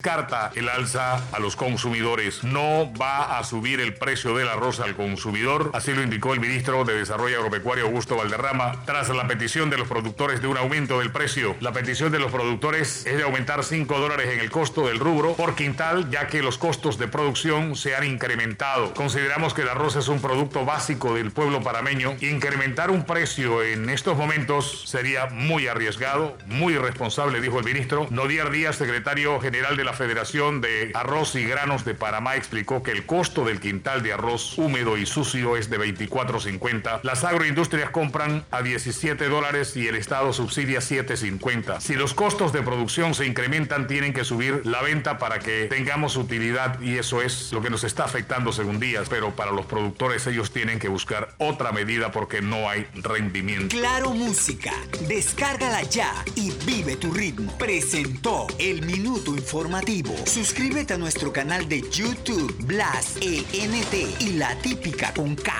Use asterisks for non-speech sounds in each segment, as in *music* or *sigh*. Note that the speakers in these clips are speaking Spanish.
Carta el alza a los consumidores. No va a subir el precio del arroz al consumidor, así lo indicó el ministro de Desarrollo Agropecuario Augusto Valderrama, tras la petición de los productores de un aumento del precio. La petición de los productores es de aumentar 5 dólares en el costo del rubro por quintal, ya que los costos de producción se han incrementado. Consideramos que el arroz es un producto básico del pueblo parameño. Incrementar un precio en estos momentos sería muy arriesgado, muy irresponsable, dijo el ministro. Nodier Díaz, secretario general de la la Federación de Arroz y Granos de Panamá explicó que el costo del quintal de arroz húmedo y sucio es de 24.50. Las agroindustrias compran a 17 dólares y el Estado subsidia 7.50. Si los costos de producción se incrementan, tienen que subir la venta para que tengamos utilidad y eso es lo que nos está afectando según días. Pero para los productores ellos tienen que buscar otra medida porque no hay rendimiento. Claro Música, descárgala ya y vive tu ritmo. Presentó el minuto informativo Suscríbete a nuestro canal de YouTube, Blas ENT y La Típica con K.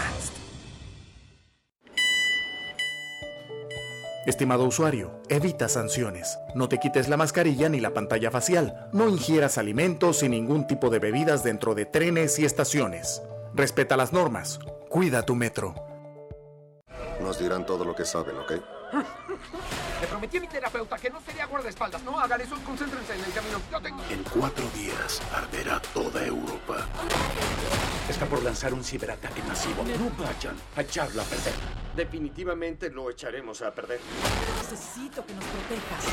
Estimado usuario, evita sanciones. No te quites la mascarilla ni la pantalla facial. No ingieras alimentos y ningún tipo de bebidas dentro de trenes y estaciones. Respeta las normas. Cuida tu metro. Nos dirán todo lo que saben, ¿ok? Le prometí a mi terapeuta que no sería guardaespaldas. No hagan eso, concéntrense en el camino. Yo tengo... En cuatro días arderá toda Europa. Está por lanzar un ciberataque masivo. No vayan a echarlo a perder. Definitivamente lo echaremos a perder. Necesito que nos protejas.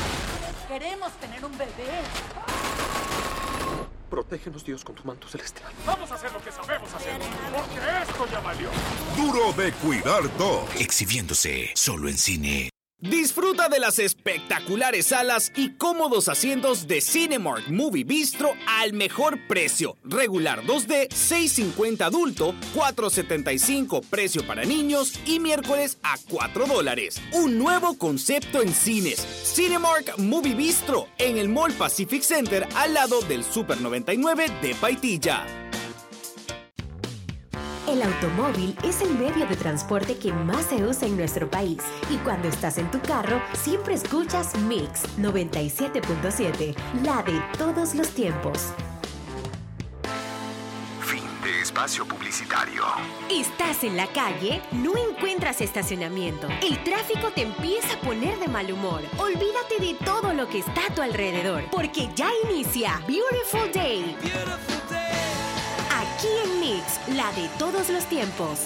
Queremos tener un bebé. Protégenos, Dios, con tu manto celestial. Vamos a hacer lo que sabemos hacer, porque esto ya valió. Duro de cuidar dos. Exhibiéndose solo en cine. Disfruta de las espectaculares salas y cómodos asientos de Cinemark Movie Bistro al mejor precio. Regular 2D, 6.50 adulto, 4.75 precio para niños y miércoles a 4 dólares. Un nuevo concepto en cines. Cinemark Movie Bistro en el Mall Pacific Center al lado del Super 99 de Paitilla. El automóvil es el medio de transporte que más se usa en nuestro país y cuando estás en tu carro siempre escuchas Mix 97.7, la de todos los tiempos. Fin de espacio publicitario. Estás en la calle, no encuentras estacionamiento. El tráfico te empieza a poner de mal humor. Olvídate de todo lo que está a tu alrededor, porque ya inicia Beautiful Day. Beautiful Day. Aquí en Mix, la de todos los tiempos.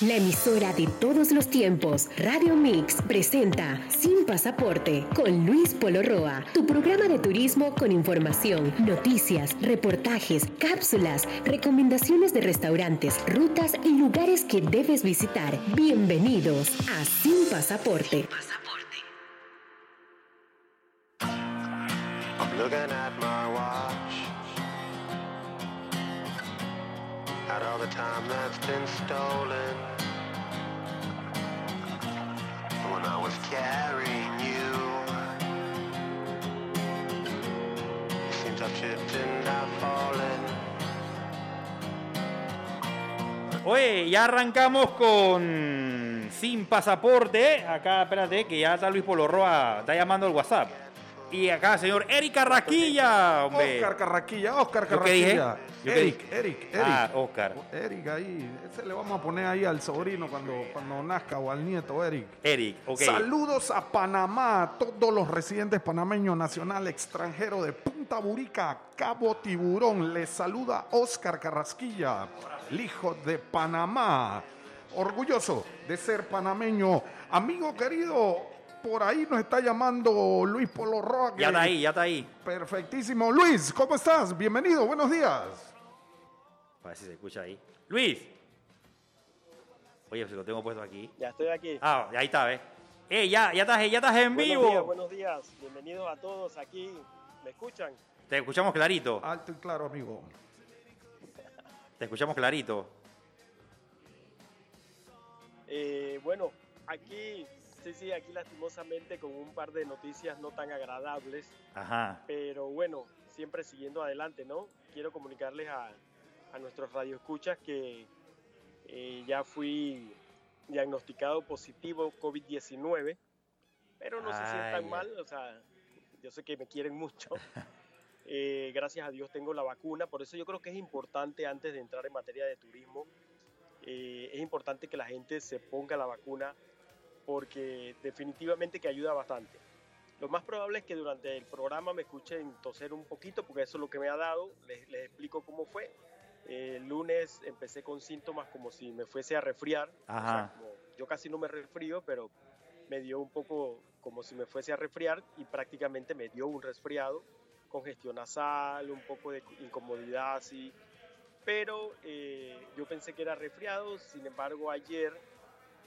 La emisora de todos los tiempos, Radio Mix, presenta Sin Pasaporte con Luis Polo Roa, tu programa de turismo con información, noticias, reportajes, cápsulas, recomendaciones de restaurantes, rutas y lugares que debes visitar. Bienvenidos a Sin Pasaporte. Looking at my watch At all the time that's been stolen When I was carrying you seems I've tripped and I've fallen Oye, ya arrancamos con Sin Pasaporte. Acá, espérate, que ya está Luis Polorroa, está llamando al WhatsApp. Y acá, señor Eric Carraquilla, hombre. Oscar Carraquilla, Oscar ¿Yo qué dije? Carraquilla. ¿Yo qué Eric, dije? Eric, Eric. Ah, Oscar. Eric ahí. Ese le vamos a poner ahí al sobrino cuando, cuando nazca o al nieto, Eric. Eric, ok. Saludos a Panamá, a todos los residentes panameños, nacional, extranjero de Punta Burica, Cabo Tiburón. Les saluda Oscar Carrasquilla, el hijo de Panamá. Orgulloso de ser panameño. Amigo querido, por ahí nos está llamando Luis Polo Roa. Ya está ahí, ya está ahí. Perfectísimo. Luis, ¿cómo estás? Bienvenido, buenos días. A ver si se escucha ahí. Luis. Oye, si lo tengo puesto aquí. Ya estoy aquí. Ah, ahí está, ¿ves? Eh, ya, ya estás, ya estás en buenos vivo. Días, buenos días, bienvenidos a todos aquí. ¿Me escuchan? Te escuchamos clarito. Alto y claro, amigo. Te escuchamos clarito. Eh, bueno, aquí, sí, sí, aquí lastimosamente con un par de noticias no tan agradables. Ajá. Pero bueno, siempre siguiendo adelante, ¿no? Quiero comunicarles a, a nuestros radioescuchas que eh, ya fui diagnosticado positivo COVID-19. pero no se sientan mal, o sea, yo sé que me quieren mucho. *laughs* Eh, gracias a Dios tengo la vacuna, por eso yo creo que es importante antes de entrar en materia de turismo, eh, es importante que la gente se ponga la vacuna porque definitivamente que ayuda bastante. Lo más probable es que durante el programa me escuchen toser un poquito porque eso es lo que me ha dado, les, les explico cómo fue. el lunes empecé con síntomas como si me fuese a resfriar. Ajá. O sea, como- yo casi no me resfrío, pero me dio un poco como si me fuese a resfriar y prácticamente me dio un resfriado, congestión nasal, un poco de incomodidad así. Pero eh, yo pensé que era resfriado, sin embargo ayer eh,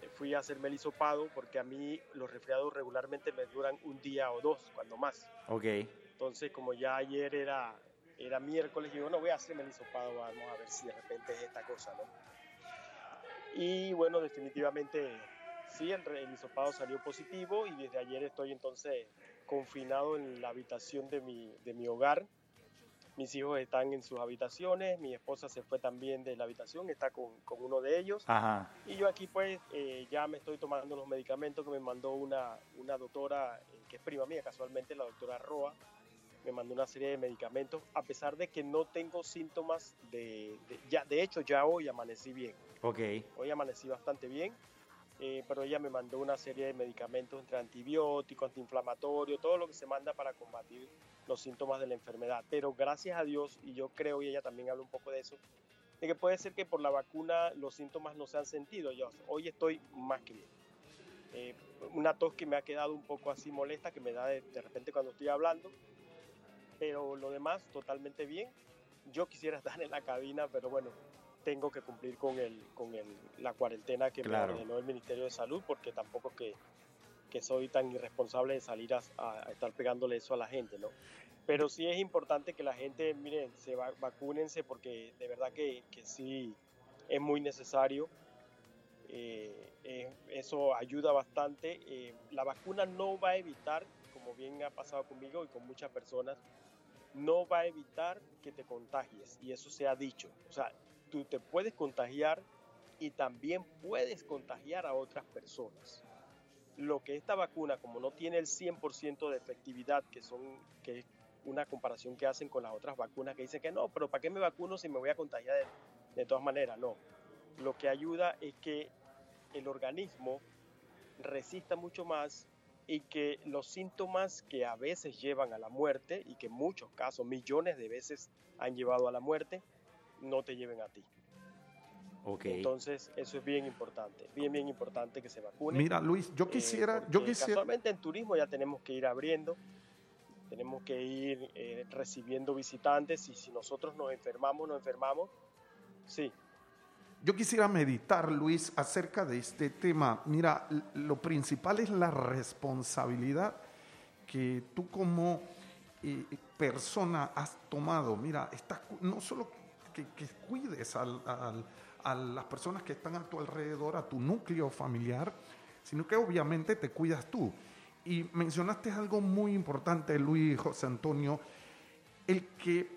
fui a hacerme el hisopado porque a mí los resfriados regularmente me duran un día o dos, cuando más. Ok. Entonces, como ya ayer era, era miércoles, digo, no voy a hacerme el hisopado, vamos a ver si de repente es esta cosa, ¿no? Y bueno, definitivamente sí, el, el hisopado salió positivo y desde ayer estoy entonces confinado en la habitación de mi, de mi hogar. Mis hijos están en sus habitaciones, mi esposa se fue también de la habitación, está con, con uno de ellos. Ajá. Y yo aquí pues eh, ya me estoy tomando los medicamentos que me mandó una, una doctora, eh, que es prima mía casualmente, la doctora Roa, me mandó una serie de medicamentos, a pesar de que no tengo síntomas de, de- ya, de hecho ya hoy amanecí bien, Ok. hoy amanecí bastante bien, eh, pero ella me mandó una serie de medicamentos entre antibióticos, antiinflamatorios, todo lo que se manda para combatir los síntomas de la enfermedad. Pero gracias a Dios, y yo creo, y ella también habla un poco de eso, de que puede ser que por la vacuna los síntomas no se han sentido. Yo hoy estoy más que bien. Eh, una tos que me ha quedado un poco así molesta, que me da de, de repente cuando estoy hablando, pero lo demás totalmente bien. Yo quisiera *laughs* estar en la cabina, pero bueno, tengo que cumplir con, el, con el, la cuarentena que Claro. me ordenó el Ministerio de Salud, porque tampoco que, que soy tan irresponsable de salir a- a estar pegándole eso a la gente, ¿no? Pero sí es importante que la gente, miren, se va, vacúnense porque de verdad que, que sí es muy necesario. Eh, eh, eso ayuda bastante. Eh, la vacuna no va a evitar, como bien ha pasado conmigo y con muchas personas, no va a evitar que te contagies. Y eso se ha dicho. O sea, tú te puedes contagiar y también puedes contagiar a otras personas. Lo que esta vacuna, como no tiene el 100% de efectividad, que son que una comparación que hacen con las otras vacunas, que dicen que no, pero ¿para qué me vacuno si me voy a contagiar de, de todas maneras? No. Lo que ayuda es que el organismo resista mucho más y que los síntomas que a veces llevan a la muerte y que en muchos casos, millones de veces han llevado a la muerte, no te lleven a ti. Ok. Entonces, eso es bien importante, bien, bien importante que se vacunen. Mira, Luis, yo Eh, quisiera, yo quisiera, Casualmente en turismo ya tenemos que ir abriendo, tenemos que ir eh, recibiendo visitantes y si nosotros nos enfermamos, nos enfermamos, sí, yo quisiera meditar, Luis, acerca de este tema. Mira, lo principal es la responsabilidad que tú como eh, persona has tomado. Mira, no solo que, que cuides al- al- a las personas que están a tu alrededor, a tu núcleo familiar, sino que obviamente te cuidas tú. Y mencionaste algo muy importante, Luis José Antonio, el que,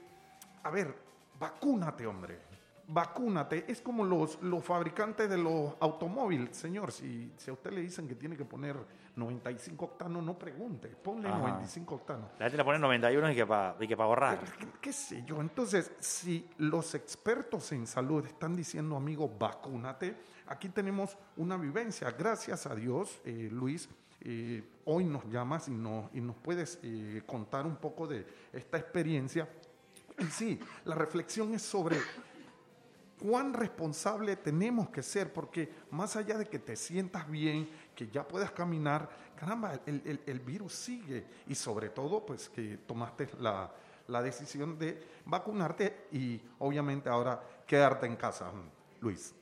a ver, vacúnate, hombre. Vacúnate. Es como los, los fabricantes de los automóviles, señor. Si, si a usted le dicen que tiene que poner 95 octanos, no pregunte. Ponle Ajá. 95 octanos. La gente le pone 91 y que para y que pa ahorrar. ¿Qué, qué sé yo? Entonces, si los expertos en salud están diciendo, amigo, vacúnate, aquí tenemos una vivencia. Gracias a Dios, eh, Luis, eh, hoy nos llamas y, no- y nos puedes eh, contar un poco de esta experiencia. Y sí, la reflexión es sobre cuán responsable tenemos que ser, porque más allá de que te sientas bien, que ya puedas caminar, caramba, el, virus sigue y sobre todo pues que tomaste la decisión de vacunarte y obviamente ahora quedarte en casa, Luis.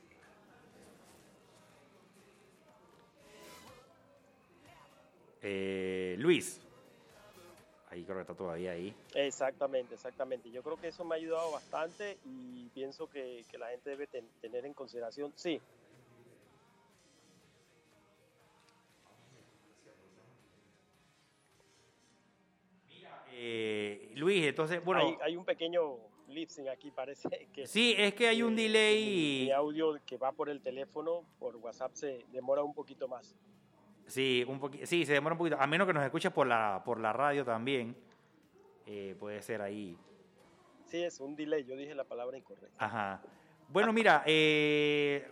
Eh, Luis. Ahí creo que está todavía ahí. Exactamente, exactamente. Yo creo que eso me ha ayudado bastante y pienso que, que la gente debe ten- tener en consideración, sí, Eh, Luis, entonces, bueno. hay, hay un pequeño lip sync aquí, parece que... Sí, es que hay un delay. mi audio que va por el teléfono, por WhatsApp, se demora un poquito más. Sí, un sí, se demora un poquito. A menos que nos escuches por la, por la radio también. eh, puede ser ahí. Sí, es un delay. Yo dije la palabra incorrecta. Ajá. Bueno, mira, eh,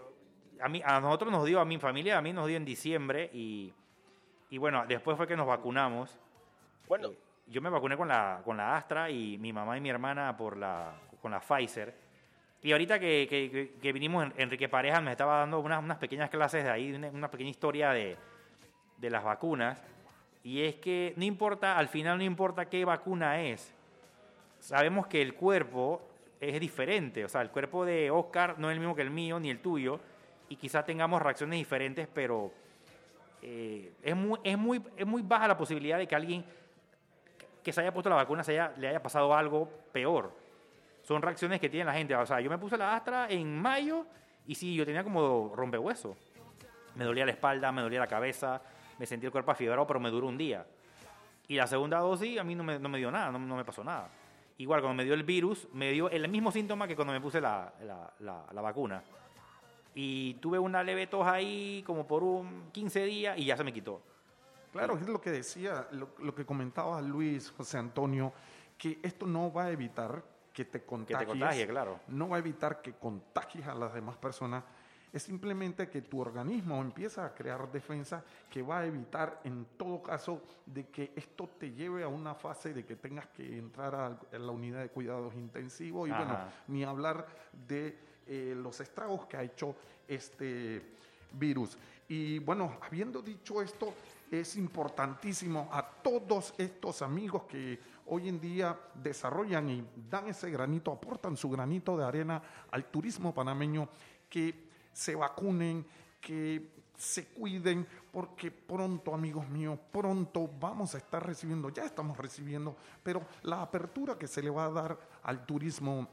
a, mí, a nosotros nos dio, a mi familia, a mí nos dio en diciembre y, y bueno, después fue que nos vacunamos. Bueno. Eh, yo me vacuné con la, con la Astra y mi mamá y mi hermana por la, con la Pfizer. Y ahorita que, que- que- vinimos, en- Enrique Pareja me estaba dando unas, unas pequeñas clases de ahí, una, una pequeña historia de, de las vacunas. Y es que no importa, al final no importa qué vacuna es. Sabemos que el cuerpo es diferente. O sea, el cuerpo de Oscar no es el mismo que el mío ni el tuyo. Y quizás tengamos reacciones diferentes, pero eh, es, muy, es, muy, es muy baja la posibilidad de que alguien que se haya puesto la vacuna le haya pasado algo peor. Son reacciones que tiene la gente. O sea, yo me puse la Astra en mayo y sí, yo tenía como rompehueso. Me dolía la espalda, me dolía la cabeza, me sentí el cuerpo afiebrado, pero me duró un día. Y la segunda dosis a mí no me, no me dio nada, no, no me pasó nada. Igual, cuando me dio el virus, me dio el mismo síntoma que cuando me puse la, la- la- la vacuna. Y tuve una leve tos ahí como por un 15 días y ya se me quitó. Claro, es lo que decía, lo, lo que comentaba Luis José Antonio, que esto no va a evitar que te contagies. contagie, claro. No va a evitar que contagies a las demás personas. Es simplemente que tu organismo empieza a crear defensa que va a evitar en todo caso de que esto te lleve a una fase de que tengas que entrar a, la unidad de cuidados intensivos y bueno, ni hablar de eh, los estragos que ha hecho este virus. Y bueno, habiendo dicho esto, es importantísimo a todos estos amigos que hoy en día desarrollan y dan ese granito, aportan su granito de arena al turismo panameño, que se vacunen, que se cuiden, porque pronto, amigos míos, pronto vamos a estar recibiendo, ya estamos recibiendo, pero la apertura que se le va a dar al turismo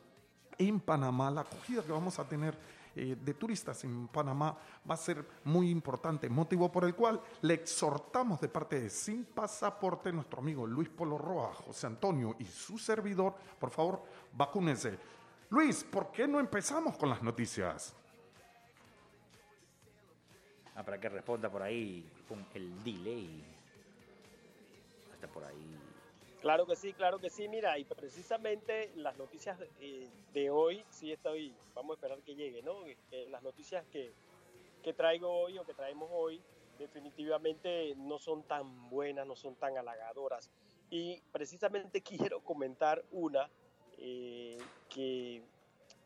en Panamá, la acogida que vamos a tener eh, de turistas en Panamá va a ser muy importante, motivo por el cual le exhortamos de parte de Sin Pasaporte, nuestro amigo Luis Polo Roa, José Antonio y su servidor, por favor, vacúnense. Luis, ¿por qué no empezamos con las noticias? Ah, para que responda por ahí con el delay. Está por ahí. Claro que sí, claro que sí. Mira, y precisamente las noticias eh, de hoy, sí estoy, vamos a esperar que llegue, ¿no? Eh, las noticias que, que traigo hoy o que traemos hoy definitivamente no son tan buenas, no son tan halagadoras. Y precisamente *laughs* quiero comentar una eh, que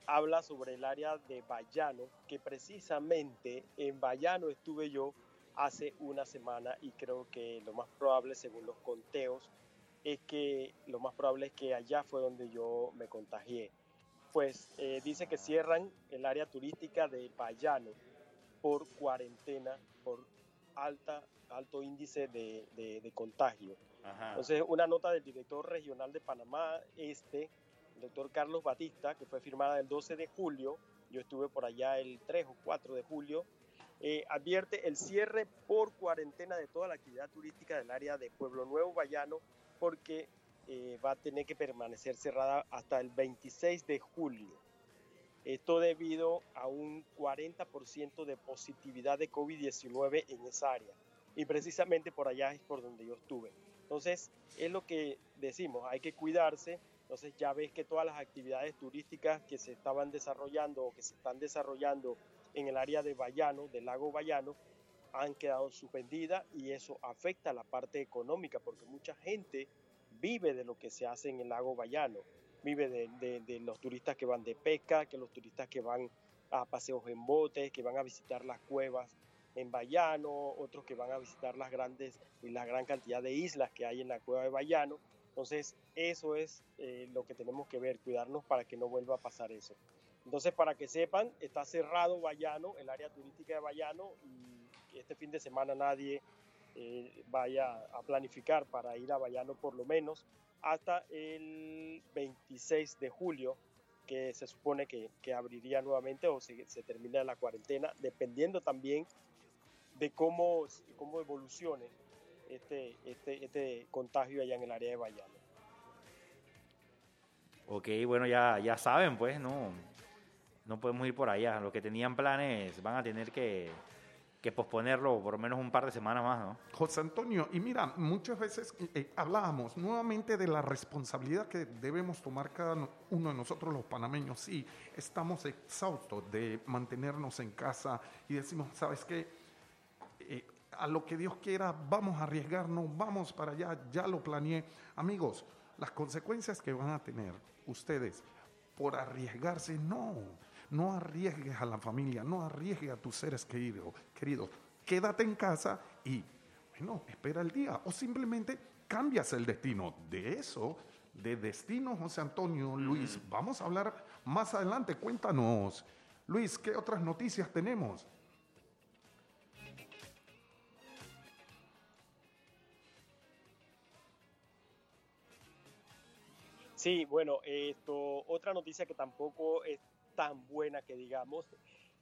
habla sobre el área de Bayano, que precisamente en Bayano estuve yo hace una semana y creo que lo más probable, según los conteos, es que lo más probable es que allá fue donde yo me contagié. Pues eh, dice que cierran el área turística de Bayano por cuarentena, por alta, alto índice de, de- de contagio. Ajá. Entonces, una nota del director regional de Panamá Este, doctor Carlos Batista, que fue firmada el 12 de julio, yo estuve por allá el 3 o 4 de julio, eh, advierte el cierre por cuarentena de toda la actividad turística del área de Pueblo Nuevo Bayano, porque eh, va a tener que permanecer cerrada hasta el 26 de julio. Esto debido a un 40% de positividad de COVID-19 en esa área. Y precisamente por allá es por donde yo estuve. Entonces, es lo que decimos, hay que cuidarse. Entonces, ya ves que todas las actividades turísticas que se estaban desarrollando o que se están desarrollando en el área de Bayano, del lago Bayano, han quedado suspendidas y eso afecta la parte económica porque mucha gente vive de lo que se hace en el lago Bayano, vive de los turistas que van de pesca, que los turistas que van a paseos en botes, que van a visitar las cuevas en Bayano, otros que van a visitar las grandes y la gran cantidad de islas que hay en la cueva de Bayano. Entonces, eso es eh, lo que tenemos que ver, cuidarnos para que no vuelva a pasar eso. Entonces, para que sepan, está cerrado Bayano, el área turística de Bayano, y este fin de semana nadie eh, vaya a planificar para ir a Bayano por lo menos hasta el 26 de julio, que se supone que, que abriría nuevamente o se, se termina la cuarentena, dependiendo también de cómo, cómo evolucione este, este, este contagio allá en el área de Bayano. Ok, bueno, ya, ya saben, pues, no, no podemos ir por allá. Los que tenían planes van a tener que, que posponerlo por lo menos un par de semanas más, ¿no? José Antonio, y mira, muchas veces eh, hablábamos nuevamente de la responsabilidad que debemos tomar cada uno de nosotros los panameños. Sí, estamos exhaustos de mantenernos en casa y decimos, ¿sabes qué? A lo que Dios quiera, vamos a arriesgarnos, vamos para allá, ya lo planeé. Amigos, las consecuencias que van a tener ustedes por arriesgarse, no no arriesgues a la familia, no arriesgues a tus seres queridos. queridos. Quédate en casa y, bueno, espera el día. O simplemente cambias el destino. De eso, de destino, José Antonio, Luis, vamos a hablar más adelante. Cuéntanos, Luis, ¿qué otras noticias tenemos? Sí, bueno, esto, otra noticia que tampoco es tan buena que digamos.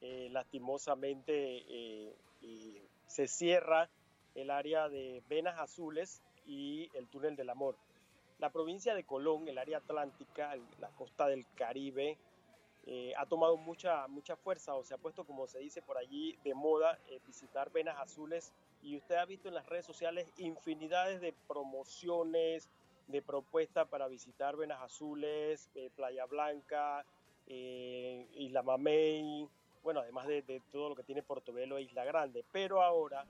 Eh, lastimosamente eh, se cierra el área de Venas Azules y el túnel del amor. La provincia de Colón, el área atlántica, la costa del Caribe, eh, ha tomado mucha, mucha fuerza o se ha puesto, como se dice por allí, de moda visitar Venas Azules. Y usted ha visto en las redes sociales infinidades de promociones, de propuestas para visitar Venas Azules, Playa Blanca, eh, Isla Mamey, bueno, además de, todo lo que tiene Portobelo e Isla Grande. Pero ahora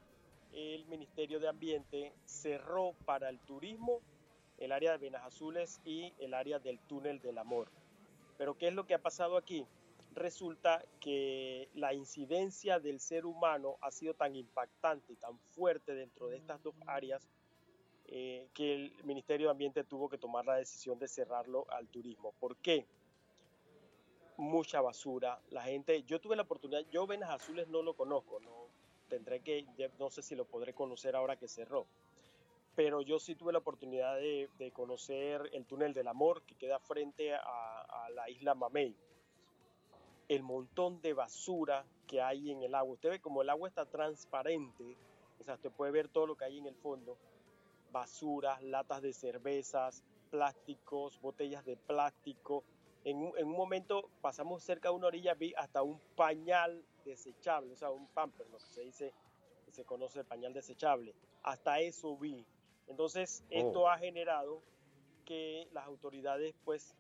el Ministerio de Ambiente cerró para el turismo el área de Venas Azules y el área del Túnel del Amor. Pero ¿qué es lo que ha pasado aquí? Resulta que la incidencia del ser humano ha sido tan impactante y tan fuerte dentro de estas dos áreas eh, que el Ministerio de Ambiente tuvo que tomar la decisión de cerrarlo al turismo. ¿Por qué? mucha basura. La gente, yo tuve la oportunidad, yo Venas Azules no lo conozco, no tendré que, no sé si lo podré conocer ahora que cerró, pero yo sí tuve la oportunidad de, conocer el túnel del amor que queda frente a, la isla Mamey. El montón de basura que hay en el agua. Usted ve como el agua está transparente, o sea, usted puede ver todo lo que hay en el fondo. Basuras, latas de cervezas, plásticos, botellas de plástico, en un, momento pasamos cerca de una orilla, vi hasta un pañal desechable, o sea, un pamper, lo que se dice, se conoce el pañal desechable. Hasta eso vi. Entonces, esto oh. ha generado que las autoridades pues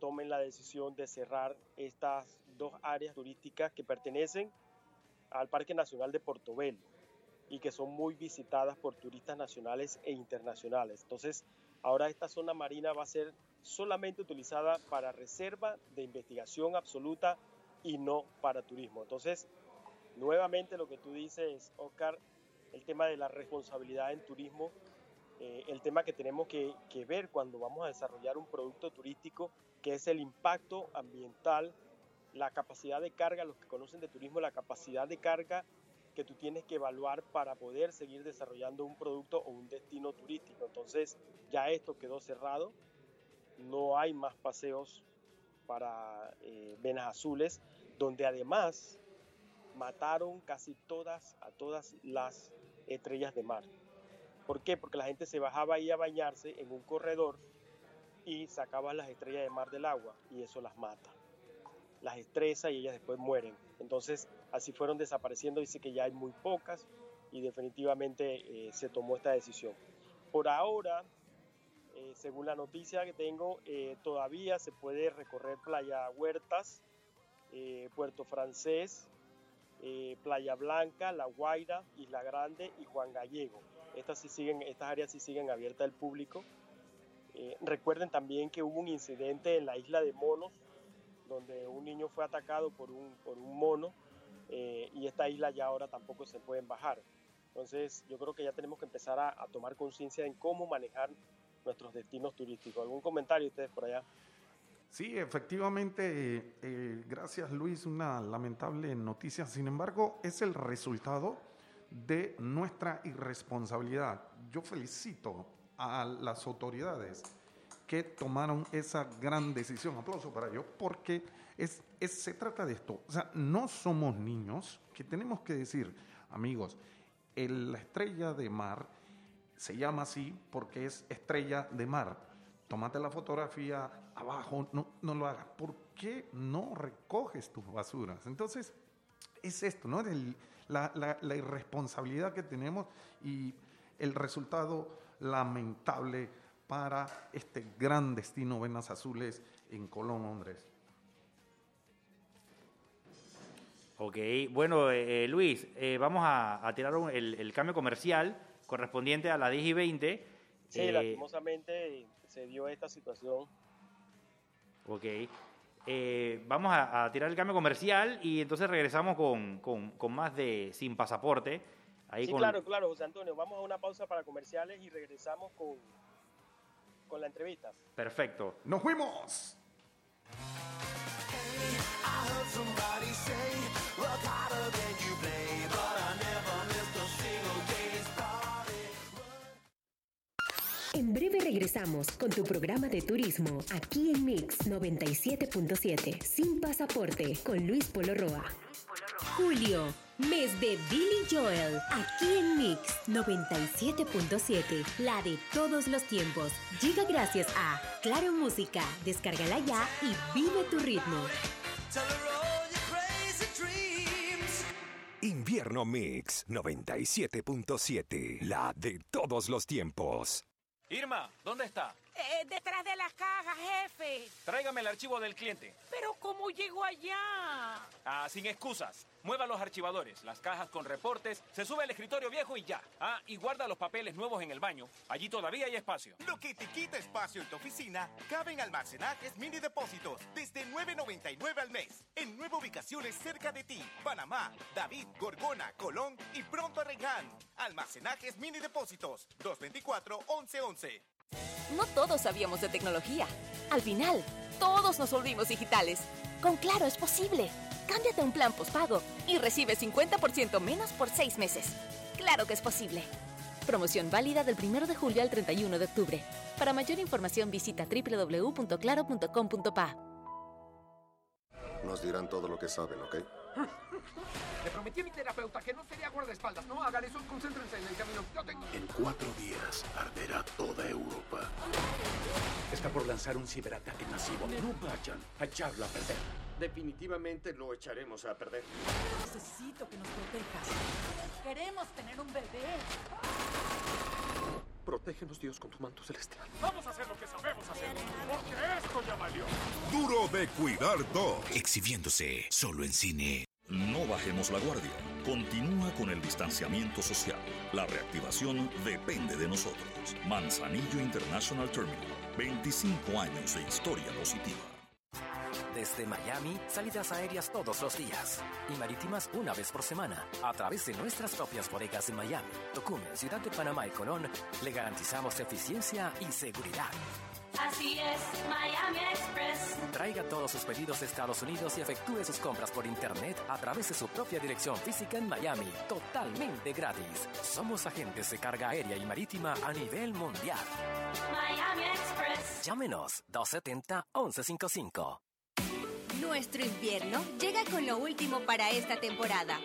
tomen la decisión de cerrar estas dos áreas turísticas que pertenecen al Parque Nacional de Portobelo y que son muy visitadas por turistas nacionales e internacionales. Entonces, ahora esta zona marina va a ser solamente utilizada para reserva de investigación absoluta y no para turismo. Entonces, nuevamente lo que tú dices, Oscar, el tema de la responsabilidad en turismo, eh, el tema que tenemos que, que ver cuando vamos a desarrollar un producto turístico, que es el impacto ambiental, la capacidad de carga, los que conocen de turismo, la capacidad de carga que tú tienes que evaluar para poder seguir desarrollando un producto o un destino turístico. Entonces ya esto quedó cerrado, no hay más paseos para eh, Venas Azules, donde además mataron casi todas a todas las estrellas de mar. ¿Por qué? Porque la gente se bajaba ahí a bañarse en un corredor y sacaba las estrellas de mar del agua y eso las mata. Las estresa y ellas después mueren. Entonces así fueron desapareciendo, dice que ya hay muy pocas y definitivamente eh, se tomó esta decisión. Por ahora eh, según la noticia que tengo, eh, todavía se puede recorrer Playa Huertas, Puerto Francés, Playa Blanca, La Guaira, Isla Grande y Juan Gallego. Estas, sí siguen, estas áreas sí siguen abiertas al público. recuerden también que hubo un incidente en la isla de Monos, donde un niño fue atacado por un, por un mono y esta isla ya ahora tampoco se pueden bajar. Entonces yo creo que ya tenemos que empezar a, a tomar conciencia en cómo manejar nuestros destinos turísticos. ¿Algún comentario ustedes por allá? Sí, efectivamente, eh, gracias Luis, una lamentable noticia. Sin embargo, es el resultado de nuestra irresponsabilidad. Yo felicito a las autoridades que tomaron esa gran decisión. Aplauso para ellos, porque es, se trata de esto. O sea, no somos niños que tenemos que decir, amigos, la estrella de mar se llama así porque es estrella de mar. Tómate la fotografía abajo, no, no lo hagas. ¿Por qué no recoges tus basuras? Entonces, es esto, ¿no? El- la, la- irresponsabilidad que tenemos y el resultado lamentable para este gran destino Venas Azules en Colón, Andrés. Ok, bueno, eh, eh, Luis, eh, vamos a, a tirar un- el, el cambio comercial correspondiente a la 10 y 20. Sí, Eh, lastimosamente se dio esta situación. Ok. Eh, vamos a, a tirar el cambio comercial y entonces regresamos con, con- con más de Sin Pasaporte. Ahí sí, con- claro, claro, José Antonio. Vamos a una pausa para comerciales y regresamos con, con la entrevista. Perfecto. ¡Nos fuimos! Regresamos con tu programa de turismo aquí en Mix 97.7 sin pasaporte con Luis Polo Roa. Julio, mes de Billy Joel, aquí en Mix 97.7, la de todos los tiempos. Llega gracias a Claro Música, descárgala ya y vive tu ritmo. Invierno Mix 97.7. La de todos los tiempos. Irma, ¿dónde está? Eh, detrás de las cajas, jefe. Tráigame el archivo del cliente. Pero ¿cómo llegó allá? Ah, sin excusas. Mueva los archivadores, las cajas con reportes, se sube al escritorio viejo y ya. Ah, y guarda los papeles nuevos en el baño. Allí todavía hay espacio. Lo que te quita espacio en tu oficina cabe en almacenajes mini depósitos desde 9.99 al mes. En nueve ubicaciones cerca de ti: Panamá, David, Gorgona, Colón y pronto Arregán. Almacenajes mini depósitos 224-1111. No todos sabíamos de tecnología. Al final, todos nos volvimos digitales. Con Claro es posible. Cámbiate a un plan postpago y recibe 50% menos por seis meses. Claro que es posible. Promoción válida del 1 de julio al 31 de octubre. Para mayor información visita www.claro.com.pa. Nos dirán todo lo que saben, ¿ok? Le prometí a mi terapeuta que no sería guardaespaldas. No hagan eso, concéntrense en el camino. Yo tengo... En cuatro días arderá toda Europa. Está por lanzar un ciberataque masivo. No vayan a echarlo a perder. Definitivamente lo echaremos a perder. Necesito que nos protejas. Queremos tener un bebé. Protégenos, Dios, con tu manto celestial. Vamos a hacer lo que. Porque esto ya valió. Duro de cuidar dos. Exhibiéndose solo en cine. No bajemos la guardia. Continúa con el distanciamiento social. La reactivación depende de nosotros. Manzanillo International Terminal. 25 años de historia positiva. Desde Miami, salidas aéreas todos los días y marítimas una vez por semana a través de nuestras propias bodegas en Miami, Tocumen, Ciudad de Panamá y Colón, le garantizamos eficiencia y seguridad. Así es, Miami Express. Traiga todos sus pedidos de Estados Unidos y efectúe sus compras por internet a través de su propia dirección física en Miami, totalmente gratis. Somos agentes de carga aérea y marítima a nivel mundial. Miami Express. Llámenos 270-1155. Nuestro invierno llega con lo último para esta temporada.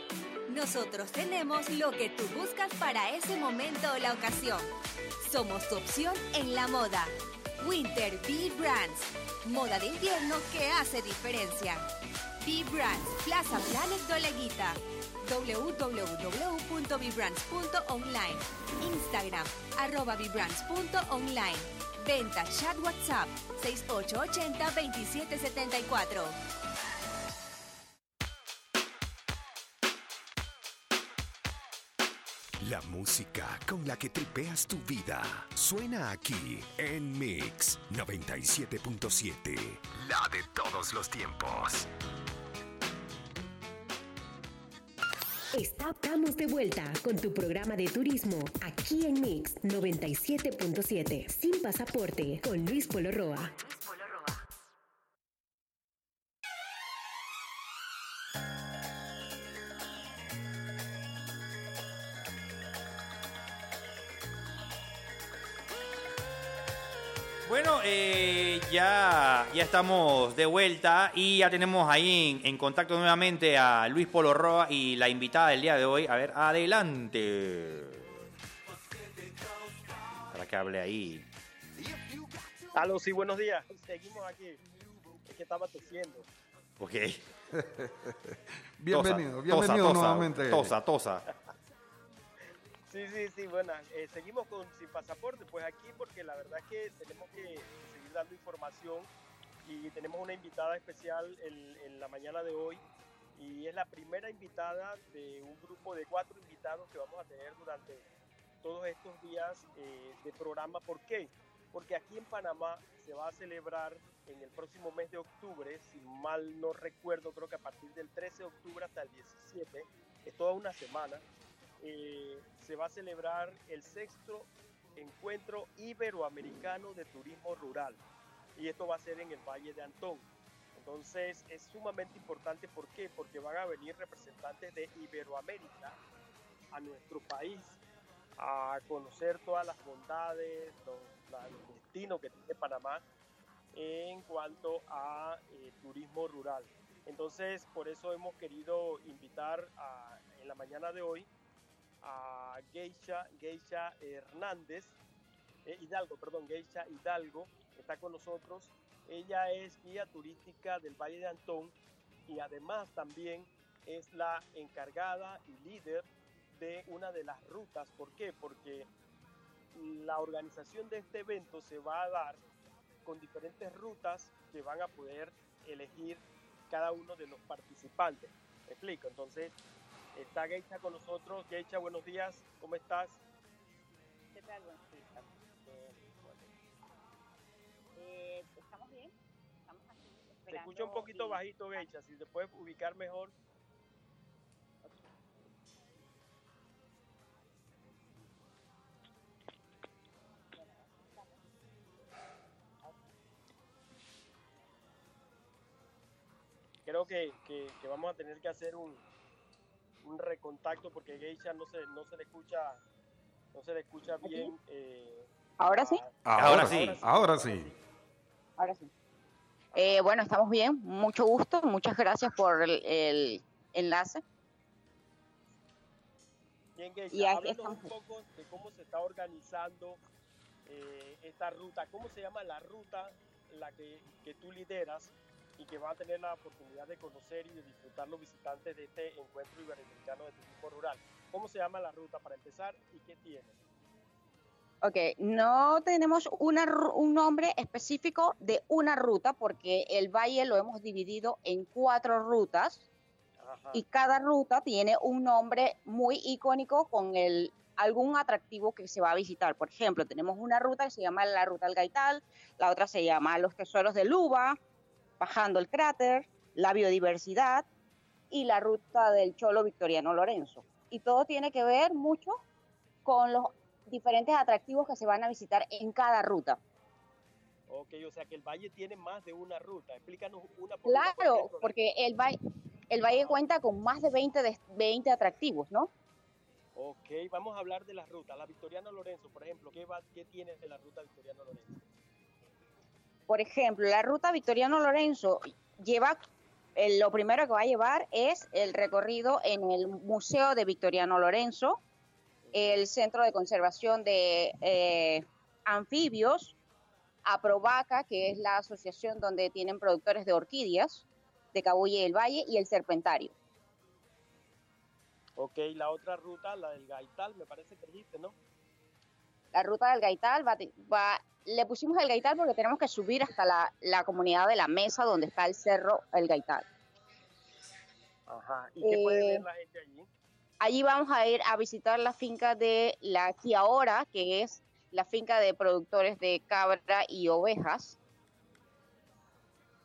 Nosotros tenemos lo que tú buscas para ese momento o la ocasión. Somos tu opción en la moda. Winter Bee Brands. Moda de invierno que hace diferencia. Bee Brands, Plaza Planet Doleguita. www.bbrands.online. Instagram, arroba bbrands.online. Venta chat WhatsApp 6880-2774. La música con la que tripeas tu vida suena aquí en Mix 97.7. La de todos los tiempos. Estamos de vuelta con tu programa de turismo aquí en Mix 97.7 sin pasaporte con Luis Polo Roa. Bueno, eh, ya, ya estamos de vuelta y ya tenemos ahí en, en contacto nuevamente a Luis Polo Roa y la invitada del día de hoy. A ver, adelante. Para que hable ahí. Aló, sí, buenos días. Seguimos aquí. Es que estaba tosiendo. Ok. *laughs* bienvenido, Tosa, bienvenido tosa, nuevamente. Tosa, tosa. Sí, sí, sí, bueno, eh, seguimos con Sin Pasaporte, pues aquí porque la verdad es que tenemos que seguir dando información y tenemos una invitada especial en, en la mañana de hoy y es la primera invitada de un grupo de cuatro invitados que vamos a tener durante todos estos días eh, de programa. ¿Por qué? Porque aquí en Panamá se va a celebrar en el próximo mes de octubre, si mal no recuerdo, creo que a partir del 13 de octubre hasta el 17, es toda una semana, eh, se va a celebrar el sexto encuentro iberoamericano de turismo rural. Y esto va a ser en el Valle de Antón. Entonces es sumamente importante, ¿por qué? Porque van a venir representantes de Iberoamérica a nuestro país a conocer todas las bondades, los, destinos que tiene Panamá en cuanto a eh, turismo rural. Entonces, por eso hemos querido invitar a- en la mañana de hoy a Geisha, Geisha Hernández, eh, Hidalgo, perdón, Geisha Hidalgo, está con nosotros. Ella es guía turística del Valle de Antón y además también es la encargada y líder de una de las rutas. ¿Por qué? Porque la organización de este evento se va a dar con diferentes rutas que van a poder elegir cada uno de los participantes. ¿Me explico? Entonces, está Geisha con nosotros. Geisha, buenos días. ¿Cómo estás? ¿Qué tal? Buenos días. Eh, ¿Estamos bien? Estamos aquí esperando escucha un poquito y- bajito, Geisha. Si te puedes ubicar mejor. Creo que, que- que vamos a tener que hacer un, un recontacto porque Geisha no se, no se le escucha no se le escucha bien. eh, ¿Ahora sí? Ahora, sí. Ahora sí. Ahora sí. Eh, bueno, estamos bien. Mucho gusto. Muchas gracias por el, el enlace. Bien, Geisha, Y aquí un poco de cómo se está organizando eh, esta ruta. ¿Cómo se llama la ruta la que, que tú lideras y que va a tener la oportunidad de conocer y de disfrutar los visitantes de este encuentro iberoamericano de turismo rural? ¿Cómo se llama la ruta para empezar y qué tiene? Ok, no tenemos una, un nombre específico de una ruta porque el valle lo hemos dividido en cuatro rutas y cada ruta tiene un nombre muy icónico con el, algún atractivo que se va a visitar. Por ejemplo, tenemos una ruta que se llama la Ruta del Gaital, la otra se llama Los Tesoros de Luba, Bajando el Cráter, la Biodiversidad y la Ruta del Cholo Victoriano Lorenzo. Y todo tiene que ver mucho con los diferentes atractivos que se van a visitar en cada ruta. Ok, o sea que el valle tiene más de una ruta. Explícanos una por una, por Claro, porque el valle, el valle cuenta con más de 20, de 20 atractivos, ¿no? Ok, vamos a hablar de las rutas. La Victoriano Lorenzo, por ejemplo, ¿qué, va, qué tiene de la ruta Victoriano Lorenzo? Por ejemplo, la ruta Victoriano Lorenzo lleva, eh, lo primero que va a llevar es el recorrido en el Museo de Victoriano Lorenzo, el Centro de Conservación de eh, Anfibios, Aprovaca, que es la asociación donde tienen productores de orquídeas, de Cabulle del Valle, y el Serpentario. Ok, la otra ruta, la del Gaital, me parece que dijiste, ¿no? La ruta del Gaital va, va- le pusimos el Gaital porque tenemos que subir hasta la, la comunidad de la mesa donde está el cerro El Gaital. Ajá. ¿Y qué puede ver Eh, la gente allí? Allí vamos a ir a visitar la finca de la Quiahora, que es la finca de productores de cabra y ovejas,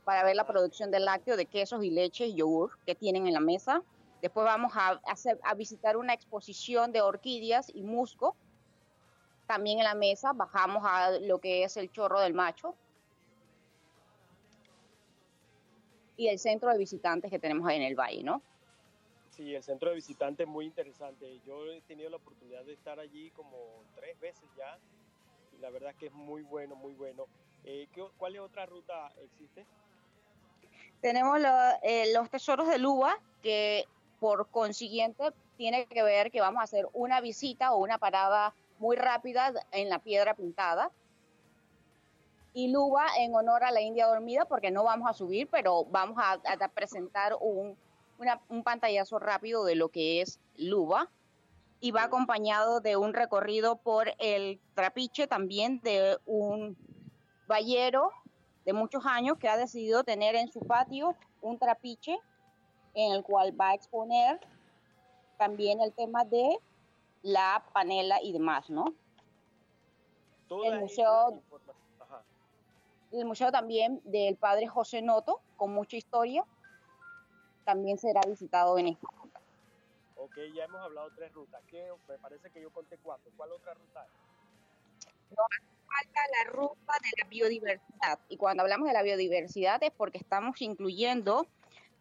para ver la producción de lácteo, de quesos y leche y yogur que tienen en la mesa. Después vamos a, hacer, a visitar una exposición de orquídeas y musgo, también en la mesa. Bajamos a lo que es el chorro del macho y el centro de visitantes que tenemos ahí en el valle, ¿no? Sí, el centro de visitantes es muy interesante. Yo he tenido la oportunidad de estar allí como tres veces ya y la verdad es que es muy bueno, muy bueno. Eh, ¿qué- ¿Cuál otra ruta existe? Tenemos lo- eh, los tesoros de Luba, que por consiguiente tiene que ver que vamos a hacer una visita o una parada muy rápida en la piedra pintada. y Luba en honor a la India dormida, porque no vamos a subir, pero vamos a, a presentar un, una- un pantallazo rápido de lo que es Luba. Y va acompañado de un recorrido por el trapiche también de un ballero de muchos años que ha decidido tener en su patio un trapiche en el cual va a exponer también el tema de la panela y demás, ¿no? Toda el museo, Ajá. el museo también del padre José Noto, con mucha historia, también será visitado en esta. Ok, ya hemos hablado tres rutas. ¿Qué? Me parece que yo conté cuatro. ¿Cuál otra ruta hay? Nos falta la ruta de la biodiversidad. Y cuando hablamos de la biodiversidad es porque estamos incluyendo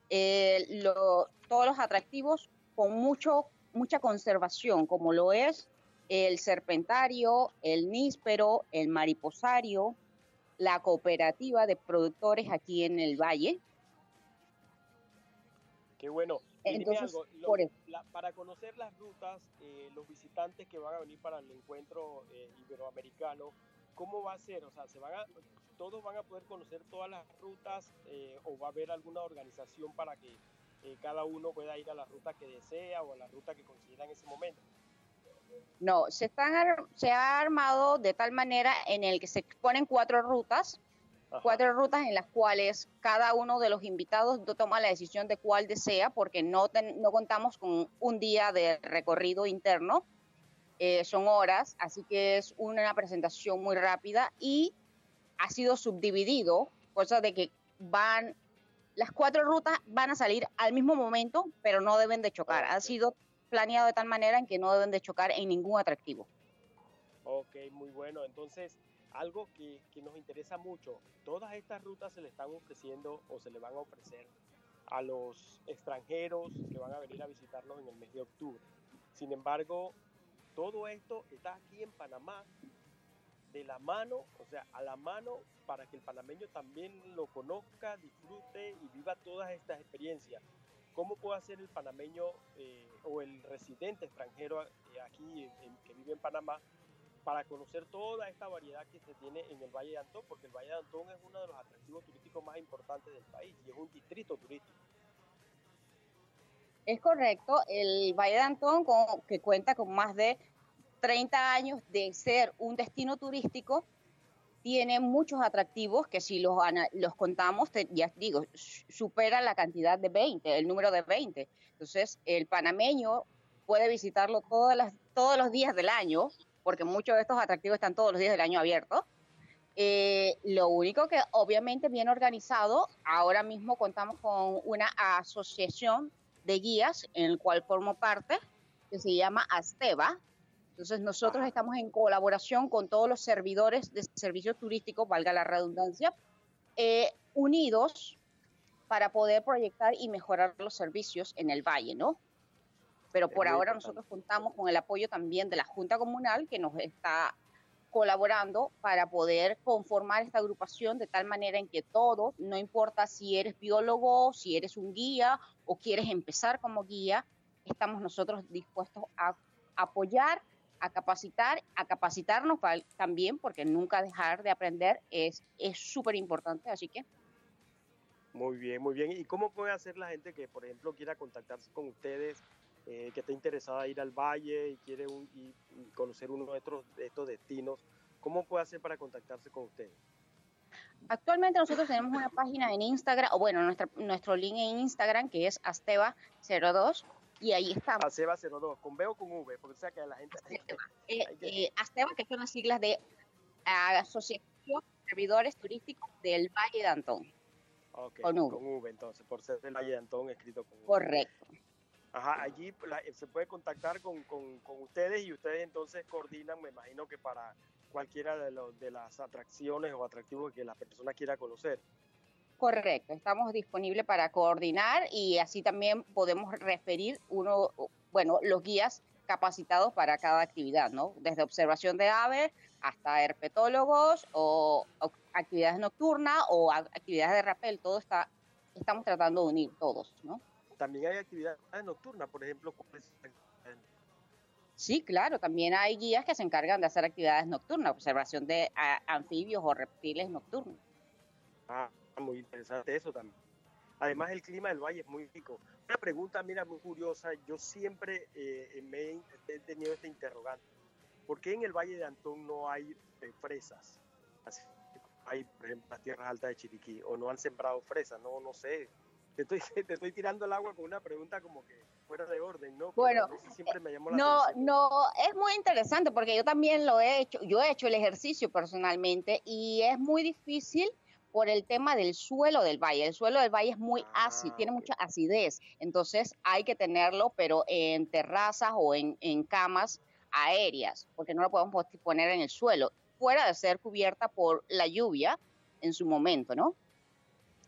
eh, lo- todos los atractivos con mucho, mucha conservación, como lo es el serpentario, el níspero, el mariposario, la cooperativa de productores aquí en el valle. Qué bueno. Y Entonces, algo, lo- por la- para conocer las rutas, eh, los visitantes que van a venir para el encuentro eh, iberoamericano, ¿cómo va a ser? O sea, ¿se van a, ¿todos van a poder conocer todas las rutas eh, o va a haber alguna organización para que eh, cada uno pueda ir a la ruta que desea o a la ruta que considera en ese momento? No, se, están se ha armado de tal manera en el que se exponen cuatro rutas, cuatro rutas en las cuales cada uno de los invitados do- toma la decisión de cuál desea, porque no, ten- no contamos con un día de recorrido interno, eh, son horas, así que es una presentación muy rápida y ha sido subdividido, cosa de que van, las cuatro rutas van a salir al mismo momento, pero no deben de chocar. Ha sido planeado de tal manera en que no deben de chocar en ningún atractivo. Ok, muy bueno. Entonces, algo que, que nos interesa mucho, todas estas rutas se le están ofreciendo o se le van a ofrecer a los extranjeros que van a venir a visitarnos en el mes de octubre. Sin embargo, todo esto está aquí en Panamá de la mano, o sea, a la mano para que el panameño también lo conozca, disfrute y viva todas estas experiencias. ¿Cómo puede hacer el panameño eh, o el residente extranjero eh, aquí que vive en Panamá para conocer toda esta variedad que se tiene en el Valle de Antón? Porque el Valle de Antón es uno de los atractivos turísticos más importantes del país y es un distrito turístico. Es correcto, el Valle de Antón, que cuenta con más de 30 años de ser un destino turístico, tiene muchos atractivos que si los, los contamos, te- ya digo, su- supera la cantidad de 20, el número de 20. Entonces, el panameño puede visitarlo todas las, todos los días del año, porque muchos de estos atractivos están todos los días del año abiertos. Eh, lo único que obviamente bien organizado, ahora mismo contamos con una asociación de guías en el cual formo parte, que se llama Asteva. Entonces nosotros estamos en colaboración con todos los servidores de servicios turísticos, valga la redundancia, eh, unidos para poder proyectar y mejorar los servicios en el valle, ¿no? Pero por ahora nosotros contamos con el apoyo también de la Junta Comunal que nos está colaborando para poder conformar esta agrupación de tal manera en que todos, no importa si eres biólogo, si eres un guía o quieres empezar como guía, estamos nosotros dispuestos a apoyar, a capacitar, a capacitarnos pa- también, porque nunca dejar de aprender es es súper importante, así que Muy bien, muy bien. ¿Y cómo puede hacer la gente que, por ejemplo, quiera contactarse con ustedes, eh, que esté interesada en ir al valle y quiere un- y- y conocer uno de estos, de estos destinos? ¿Cómo puede hacer para contactarse con ustedes? Actualmente nosotros tenemos una página en Instagram, o bueno, nuestra, nuestro link en Instagram que es Asteva02 y ahí estamos. Aceba 02, con B o con V, porque o sea que la gente... *laughs* Eh, eh, Asteva, que son las siglas de Asociación de Servidores Turísticos del Valle de Antón. Ok, Con V. con V, entonces, por ser del Valle de Antón escrito con V. Correcto. Ajá, allí la- se puede contactar con, con- con ustedes y ustedes entonces coordinan, me imagino que para cualquiera de, los, de las atracciones o atractivos que la persona quiera conocer. Correcto, estamos disponibles para coordinar y así también podemos referir uno, bueno, los guías capacitados para cada actividad, ¿no? Desde observación de aves hasta herpetólogos o, o actividades nocturnas o actividades de rappel, todo está, estamos tratando de unir todos, ¿no? También hay actividades nocturnas, por ejemplo. Sí, claro, también hay guías que se encargan de hacer actividades nocturnas, observación de a- anfibios o reptiles nocturnos. Ah, muy interesante eso también. Además, el clima del valle es muy rico. Una pregunta, mira, muy curiosa. Yo siempre eh, me he, tenido este interrogante. ¿Por qué en el Valle de Antón no hay eh, fresas? Así, hay, por ejemplo, las tierras altas de Chiriquí. ¿O no han sembrado fresas? No, no sé. Te estoy, *laughs* te estoy tirando el agua con una pregunta como que fuera de orden, ¿no? Bueno, siempre me llamó la No, atención. no, es muy interesante porque yo también lo he hecho, yo he hecho el ejercicio personalmente y es muy difícil por el tema del suelo del valle. El suelo del valle es muy ácido, tiene mucha acidez, entonces hay que tenerlo, pero en terrazas o en, en camas aéreas, porque no lo podemos poner en el suelo, fuera de ser cubierta por la lluvia en su momento, ¿no?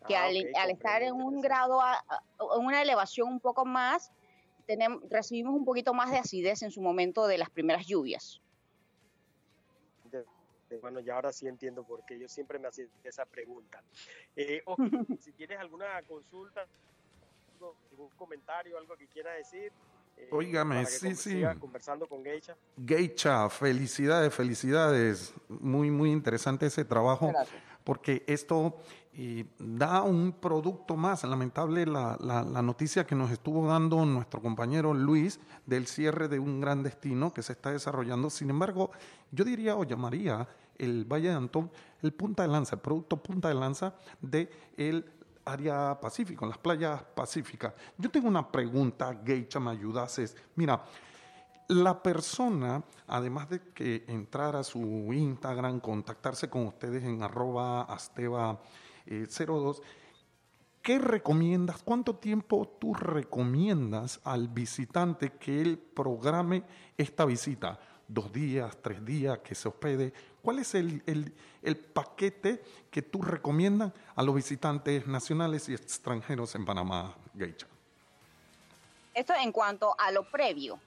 Que Ah, al, estar en un grado, a- a- en una elevación un poco más, tenemos, recibimos un poquito más de acidez en su momento de las primeras lluvias. De- bueno, ya ahora sí entiendo por qué. Yo siempre me hacía esa pregunta. Eh, *laughs* si tienes alguna consulta, algún comentario, algo que quieras decir. eh, que sí, sí. siga conversando con Geisha. Geisha, felicidades, felicidades. Muy, muy interesante ese trabajo. Gracias. Porque esto eh, da un producto más. Lamentable la, la- noticia que nos estuvo dando nuestro compañero Luis del cierre de un gran destino que se está desarrollando. Sin embargo, yo diría o llamaría el Valle de Antón el punta de lanza, el producto punta de lanza de el área pacífico, las playas pacíficas. Yo tengo una pregunta, Geisha, me ayudases. Mira, la persona, además de que entrar a su Instagram, contactarse con ustedes en arroba asteva eh, 02, ¿qué recomiendas? ¿Cuánto tiempo tú recomiendas al visitante que él programe esta visita? ¿Dos días, tres días, que se hospede? ¿Cuál es el, el- el paquete que tú recomiendas a los visitantes nacionales y extranjeros en Panamá, Geisha? Esto en cuanto a lo previo.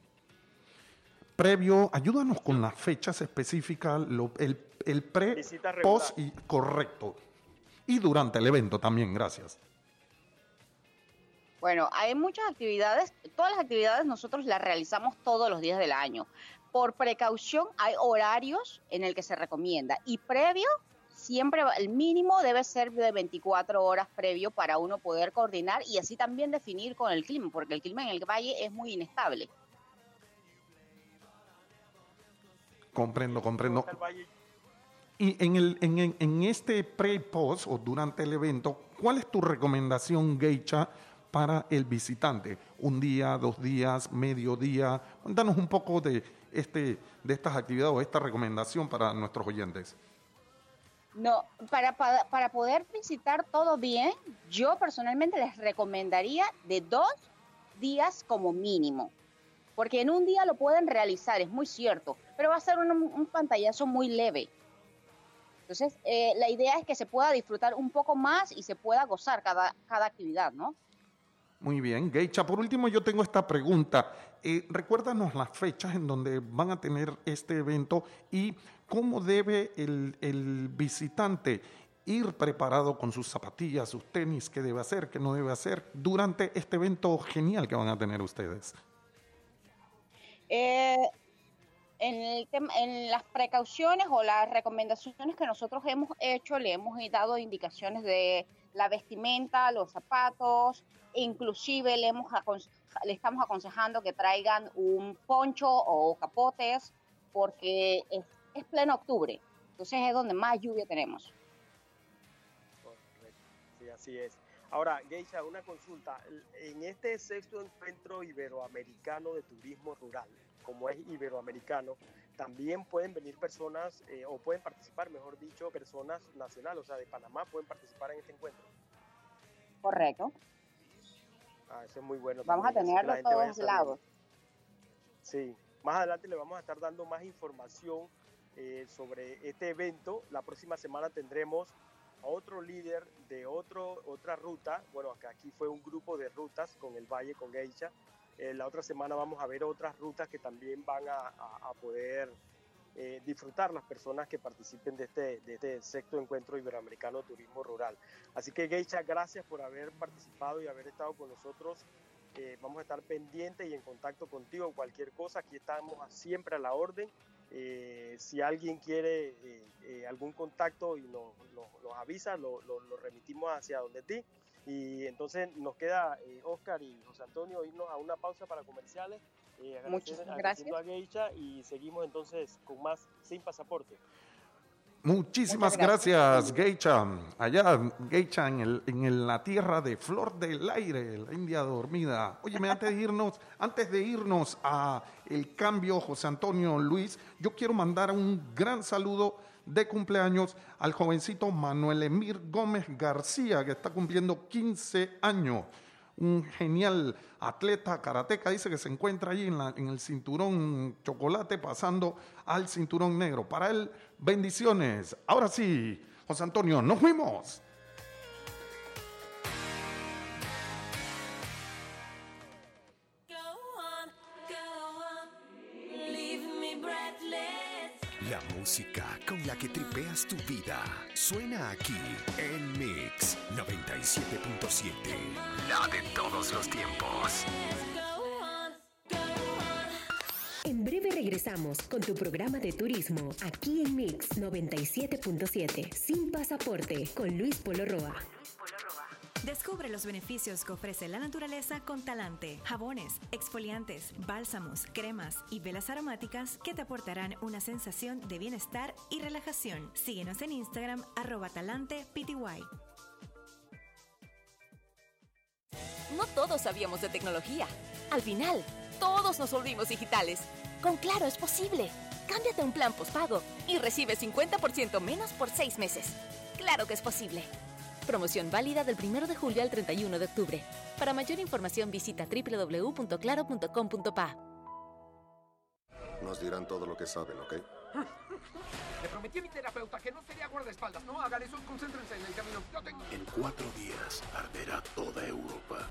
previo, ayúdanos con las fechas específicas, lo- el, el pre, post y correcto. Y durante el evento también, gracias. Bueno, hay muchas actividades, todas las actividades nosotros las realizamos todos los días del año. Por precaución hay horarios en el que se recomienda y previo siempre el mínimo debe ser de 24 horas previo para uno poder coordinar y así también definir con el clima, porque el clima en el valle es muy inestable. Comprendo, comprendo. Y en, el, en, en- este pre-post o durante el evento, ¿cuál es tu recomendación, Geisha, para el visitante? ¿Un día, dos días, medio día? Danos un poco de, este, de estas actividades o esta recomendación para nuestros oyentes. No, para, para, para poder visitar todo bien, yo personalmente les recomendaría de dos días como mínimo. Porque en un día lo pueden realizar, es muy cierto, pero va a ser un pantallazo muy leve. Entonces, eh, la idea es que se pueda disfrutar un poco más y se pueda gozar cada, cada actividad, ¿no? Muy bien, Geisha. Por último, yo tengo esta pregunta. Eh, recuérdanos las fechas en donde van a tener este evento y cómo debe el, el visitante ir preparado con sus zapatillas, sus tenis, qué debe hacer, qué no debe hacer durante este evento genial que van a tener ustedes. Eh, en, el en las precauciones o las recomendaciones que nosotros hemos hecho, le hemos dado indicaciones de la vestimenta, los zapatos, inclusive le, hemos le estamos aconsejando que traigan un poncho o capotes porque es, es pleno octubre, entonces es donde más lluvia tenemos. Sí, así es. Ahora, Geisha, una consulta. En este sexto encuentro iberoamericano de turismo rural, como es iberoamericano, también pueden venir personas, eh, o pueden participar, mejor dicho, personas nacionales, o sea, de Panamá pueden participar en este encuentro. Correcto. Ah, eso es muy bueno. Vamos a también, la tenerlo vaya todos lados. Sí, más adelante le vamos a estar dando más información eh, sobre este evento. La próxima semana tendremos a otro líder de otro, otra ruta. Bueno, acá aquí fue un grupo de rutas con el Valle, con Geisha. Eh, la otra semana vamos a ver otras rutas que también van a, a- a poder eh, disfrutar las personas que participen de este, de este sexto encuentro iberoamericano de turismo rural. Así que Geisha, gracias por haber participado y haber estado con nosotros eh, vamos a estar pendientes y en contacto contigo. Cualquier cosa, aquí estamos siempre a la orden. Eh, si alguien quiere eh, algún contacto y nos, avisa, lo, remitimos hacia donde ti. Y entonces nos queda Oscar y José Antonio irnos a una pausa para comerciales. Muchas gracias. A Geisha y seguimos entonces con más sin pasaporte. Muchísimas gracias, Geicha. Allá, Geicha, en, el, en la tierra de Flor del Aire, la India dormida. Óyeme, antes de irnos, *laughs* antes de irnos a el cambio, José Antonio Luis, yo quiero mandar un gran saludo de cumpleaños al jovencito Manuel Emir Gómez García, que está cumpliendo 15 años un genial atleta karateca, dice que se encuentra allí en, en, el cinturón chocolate pasando al cinturón negro. Para él, bendiciones. Ahora sí, José Antonio, nos fuimos. Tu vida suena aquí en Mix 97.7. La de todos los tiempos. En breve regresamos con tu programa de turismo aquí en Mix 97.7 sin pasaporte con Luis Polo Roa. Descubre los beneficios que ofrece la naturaleza con Talante. Jabones, exfoliantes, bálsamos, cremas y velas aromáticas que te aportarán una sensación de bienestar y relajación. Síguenos en Instagram arroba talante pty. No todos sabíamos de tecnología. Al final, todos nos volvimos digitales. Con Claro es posible. Cámbiate un plan postpago y recibe 50% menos por seis meses. Claro que es posible. Promoción válida del 1 de julio al 31 de octubre. Para mayor información visita www.claro.com.pa. Nos dirán todo lo que saben, ¿ok? *laughs* Le prometí a mi terapeuta que no sería guardaespaldas. No hagan eso, concéntrense en el camino. Yo tengo... En cuatro días arderá toda Europa.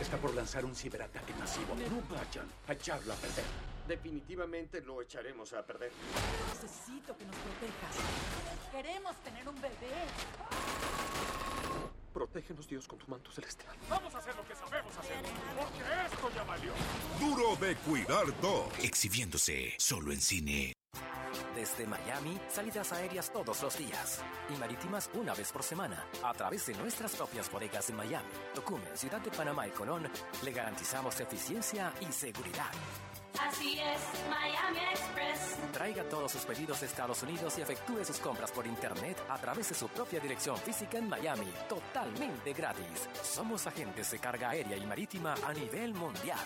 Está por lanzar un ciberataque masivo. No vayan a echarlo a perder. Definitivamente lo echaremos a perder. Necesito que nos protejas. Queremos tener un bebé. Protégenos, Dios, con tu manto celestial. Vamos a hacer lo que sabemos hacer, porque esto ya valió. Duro de cuidar dos. Exhibiéndose solo en cine. Desde Miami, salidas aéreas todos los días y marítimas una vez por semana. A través de nuestras propias bodegas en Miami, Tocumen, Ciudad de Panamá y Colón, le garantizamos eficiencia y seguridad. Así es, Miami Express. Traiga todos sus pedidos de Estados Unidos y efectúe sus compras por internet a través de su propia dirección física en Miami, totalmente gratis. Somos agentes de carga aérea y marítima a nivel mundial.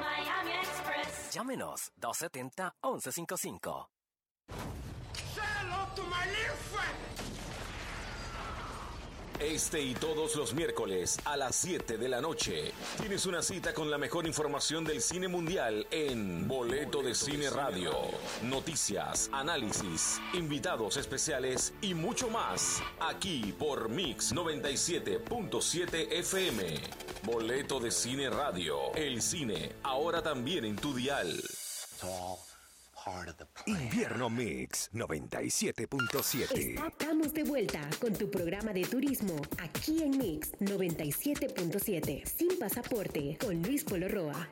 Miami Express. Llámenos 270 1155. Este y todos los miércoles a las 7 de la noche tienes una cita con la mejor información del cine mundial en Boleto de Cine Radio. Noticias, análisis, invitados especiales y mucho más aquí por Mix 97.7 FM. Boleto de Cine Radio. El cine ahora también en tu dial. Invierno Mix 97.7. Estamos de vuelta con tu programa de turismo aquí en Mix 97.7. Sin pasaporte con Luis Polo Roa.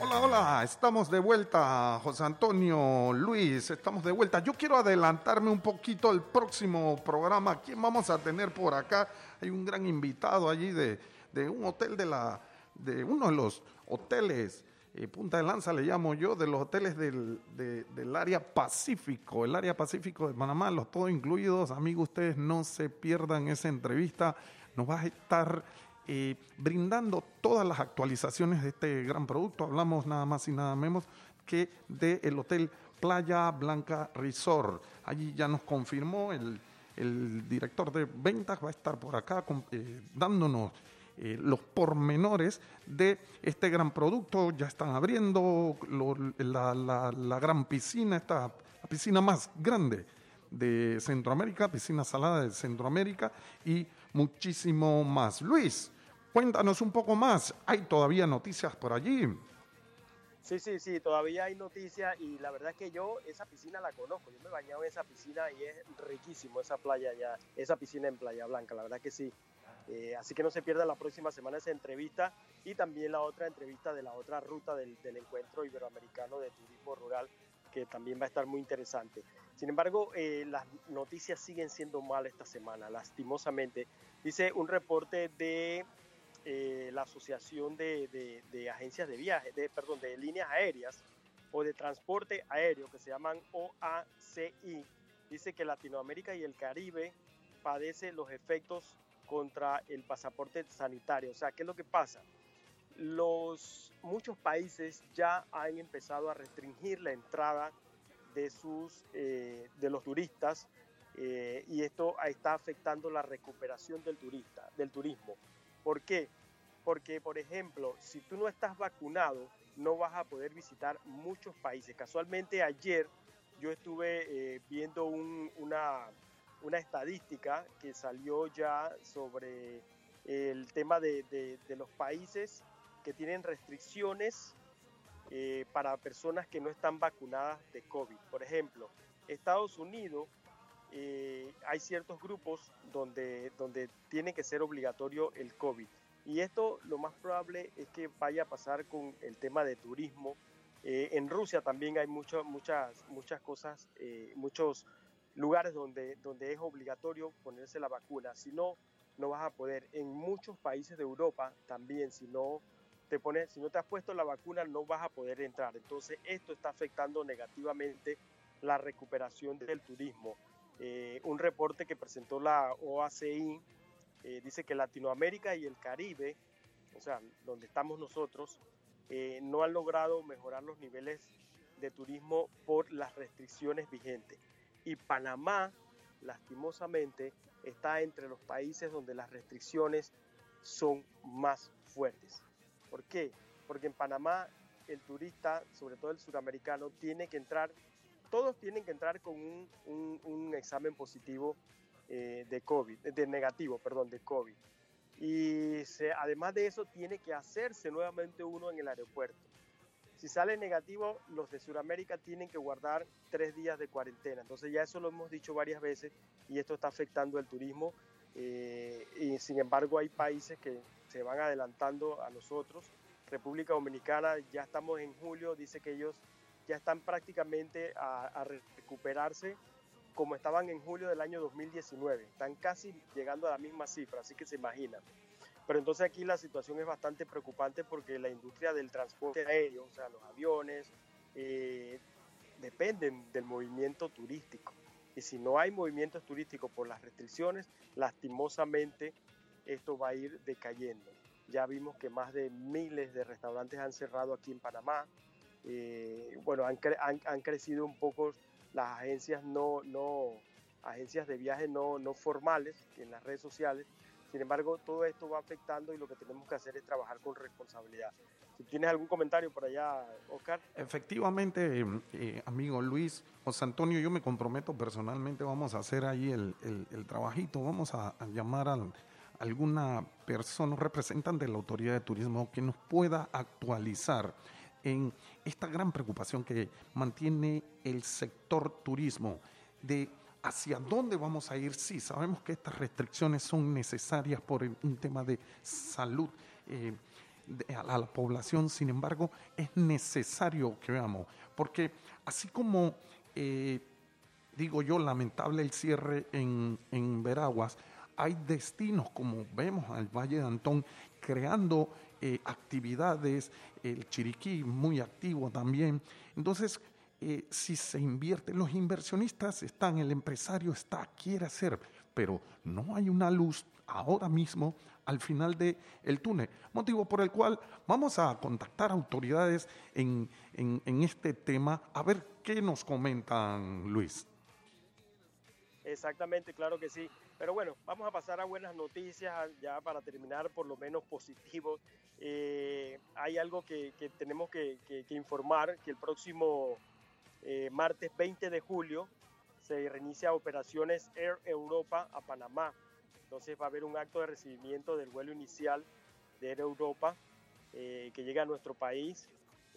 Hola, hola, estamos de vuelta, José Antonio, Luis, estamos de vuelta. Yo quiero adelantarme un poquito al próximo programa. ¿Quién vamos a tener por acá? Hay un gran invitado allí de, de un hotel de la, de uno de los hoteles, eh, Punta de Lanza le llamo yo, de los hoteles del, del área Pacífico, el área Pacífico de Panamá, los todos incluidos. Amigos, ustedes no se pierdan esa entrevista. Nos va a estar eh, brindando todas las actualizaciones de este gran producto. Hablamos nada más y nada menos que del hotel Playa Blanca Resort. Allí ya nos confirmó el, el director de ventas, va a estar por acá eh, dándonos eh, los pormenores de este gran producto. Ya están abriendo la, gran piscina, esta la piscina más grande de Centroamérica, piscina salada de Centroamérica y muchísimo más. Luis, cuéntanos un poco más. ¿Hay todavía noticias por allí? Sí, sí, sí, todavía hay noticias y la verdad es que yo esa piscina la conozco, yo me he bañado en esa piscina y es riquísimo esa playa ya, esa piscina en Playa Blanca, la verdad que sí. Eh, así que no se pierda la próxima semana esa entrevista y también la otra entrevista de la otra ruta del, encuentro iberoamericano de turismo rural que también va a estar muy interesante. Sin embargo, eh, las noticias siguen siendo malas esta semana, lastimosamente. Dice un reporte de eh, la Asociación de, Agencias de Viaje, de, perdón, de líneas aéreas o de transporte aéreo que se llaman OACI. Dice que Latinoamérica y el Caribe padece los efectos contra el pasaporte sanitario. O sea, ¿qué es lo que pasa? Los, muchos países ya han empezado a restringir la entrada de, sus, eh, de los turistas eh, y esto está afectando la recuperación del turista, del turismo. ¿Por qué? Porque, por ejemplo, si tú no estás vacunado, no vas a poder visitar muchos países. Casualmente ayer yo estuve eh, viendo una, una estadística que salió ya sobre el tema de, de, los países que tienen restricciones eh, para personas que no están vacunadas de COVID. Por ejemplo, Estados Unidos, eh, hay ciertos grupos donde, donde tiene que ser obligatorio el COVID. Y esto lo más probable es que vaya a pasar con el tema de turismo. Eh, en Rusia también hay muchas muchas cosas, muchos lugares donde, donde es obligatorio ponerse la vacuna. Si no, no vas a poder. En muchos países de Europa también, si no te pones, si no te has puesto la vacuna, no vas a poder entrar. Entonces, esto está afectando negativamente la recuperación del turismo. Eh, un reporte que presentó la OACI eh, dice que Latinoamérica y el Caribe, o sea, donde estamos nosotros, eh, no han logrado mejorar los niveles de turismo por las restricciones vigentes y Panamá, lastimosamente, está entre los países donde las restricciones son más fuertes. ¿Por qué? Porque en Panamá el turista, sobre todo el suramericano, tiene que entrar, todos tienen que entrar con un, examen positivo eh, de COVID, de negativo, perdón, de COVID. Y además de eso, tiene que hacerse nuevamente uno en el aeropuerto. Si sale negativo, los de Sudamérica tienen que guardar tres días de cuarentena. Entonces ya eso lo hemos dicho varias veces y esto está afectando el turismo. Eh, y sin embargo hay países que se van adelantando a nosotros. República Dominicana ya estamos en julio, dice que ellos ya están prácticamente a, a recuperarse como estaban en julio del año 2019. Están casi llegando a la misma cifra, así que se imaginan. Pero entonces aquí la situación es bastante preocupante porque la industria del transporte aéreo, o sea, los aviones, eh, dependen del movimiento turístico. Y si no hay movimientos turísticos por las restricciones, lastimosamente esto va a ir decayendo. Ya vimos que más de miles de restaurantes han cerrado aquí en Panamá. Eh, bueno, han, han, crecido un poco las agencias no, no agencias de viaje no, no formales en las redes sociales sin embargo, todo esto va afectando y lo que tenemos que hacer es trabajar con responsabilidad. Si tienes algún comentario por allá, Oscar. Efectivamente, eh, amigo Luis, José Antonio, yo me comprometo personalmente, vamos a hacer ahí el, el, trabajito, vamos a, llamar a alguna persona, representante de la autoridad de turismo que nos pueda actualizar en esta gran preocupación que mantiene el sector turismo de hacia dónde vamos a ir. Sí, sabemos que estas restricciones son necesarias por un tema de salud eh, a la población, sin embargo, es necesario que veamos, porque así como, eh, digo yo, lamentable el cierre en, en Veraguas, hay destinos, como vemos al Valle de Antón, creando eh, actividades, el Chiriquí muy activo también. Entonces, eh, si se invierte, los inversionistas están, el empresario está, quiere hacer, pero no hay una luz ahora mismo al final del el túnel. Motivo por el cual vamos a contactar autoridades en, en, este tema a ver qué nos comentan, Luis. Exactamente, claro que sí. Pero bueno, vamos a pasar a buenas noticias, ya para terminar por lo menos positivo. Eh, hay algo que, que tenemos que, que, informar, que el próximo eh, martes 20 de julio se reinicia operaciones Air Europa a Panamá. Entonces va a haber un acto de recibimiento del vuelo inicial de Air Europa eh, que llega a nuestro país.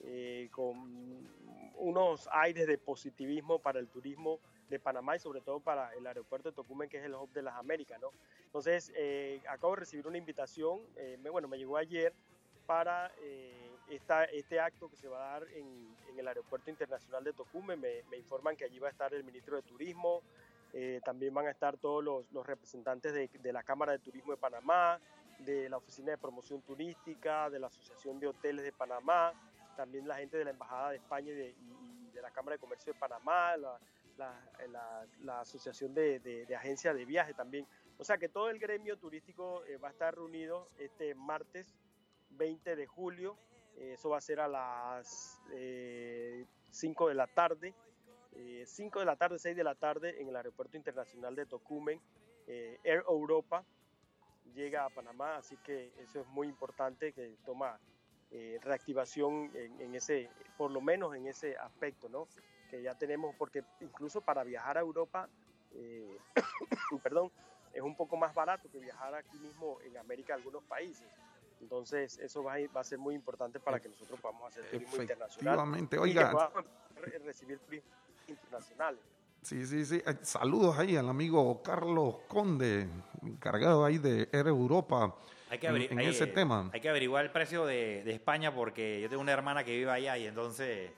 eh, con unos aires de positivismo para el turismo de Panamá y sobre todo para el aeropuerto de Tocumen, que es el hub de las Américas, ¿no? Entonces, eh, acabo de recibir una invitación, eh, bueno, me llegó ayer para esta, este acto que se va a dar en, en el aeropuerto internacional de Tocumen. Me, informan que allí va a estar el ministro de Turismo, también van a estar todos los, representantes de, la Cámara de Turismo de Panamá, de la Oficina de Promoción Turística, de la Asociación de Hoteles de Panamá, también la gente de la Embajada de España y de, la Cámara de Comercio de Panamá, la, Asociación de, de, de, Agencias de Viaje también. O sea que todo el gremio turístico eh, va a estar reunido este martes 20 de julio. Eh, eso va a ser a las eh, 5 de la tarde. 5 eh, de la tarde, 6 de la tarde en el Aeropuerto Internacional de Tocumen. Eh, Air Europa llega a Panamá, así que eso es muy importante que toma eh, reactivación en, ese, por lo menos en ese aspecto, ¿no? Que ya tenemos, porque incluso para viajar a Europa, eh, *coughs* perdón, es un poco más barato que viajar aquí mismo en América, algunos países. Entonces, eso va a, va a ser muy importante para que nosotros podamos hacer turismo internacional. Oiga. Y que podamos recibir turismo internacional. Sí, sí, sí. Saludos ahí al amigo Carlos Conde, encargado ahí de Air Europa. Hay que, en, en hay, ese tema. Hay que averiguar el precio de, de, España porque yo tengo una hermana que vive allá y entonces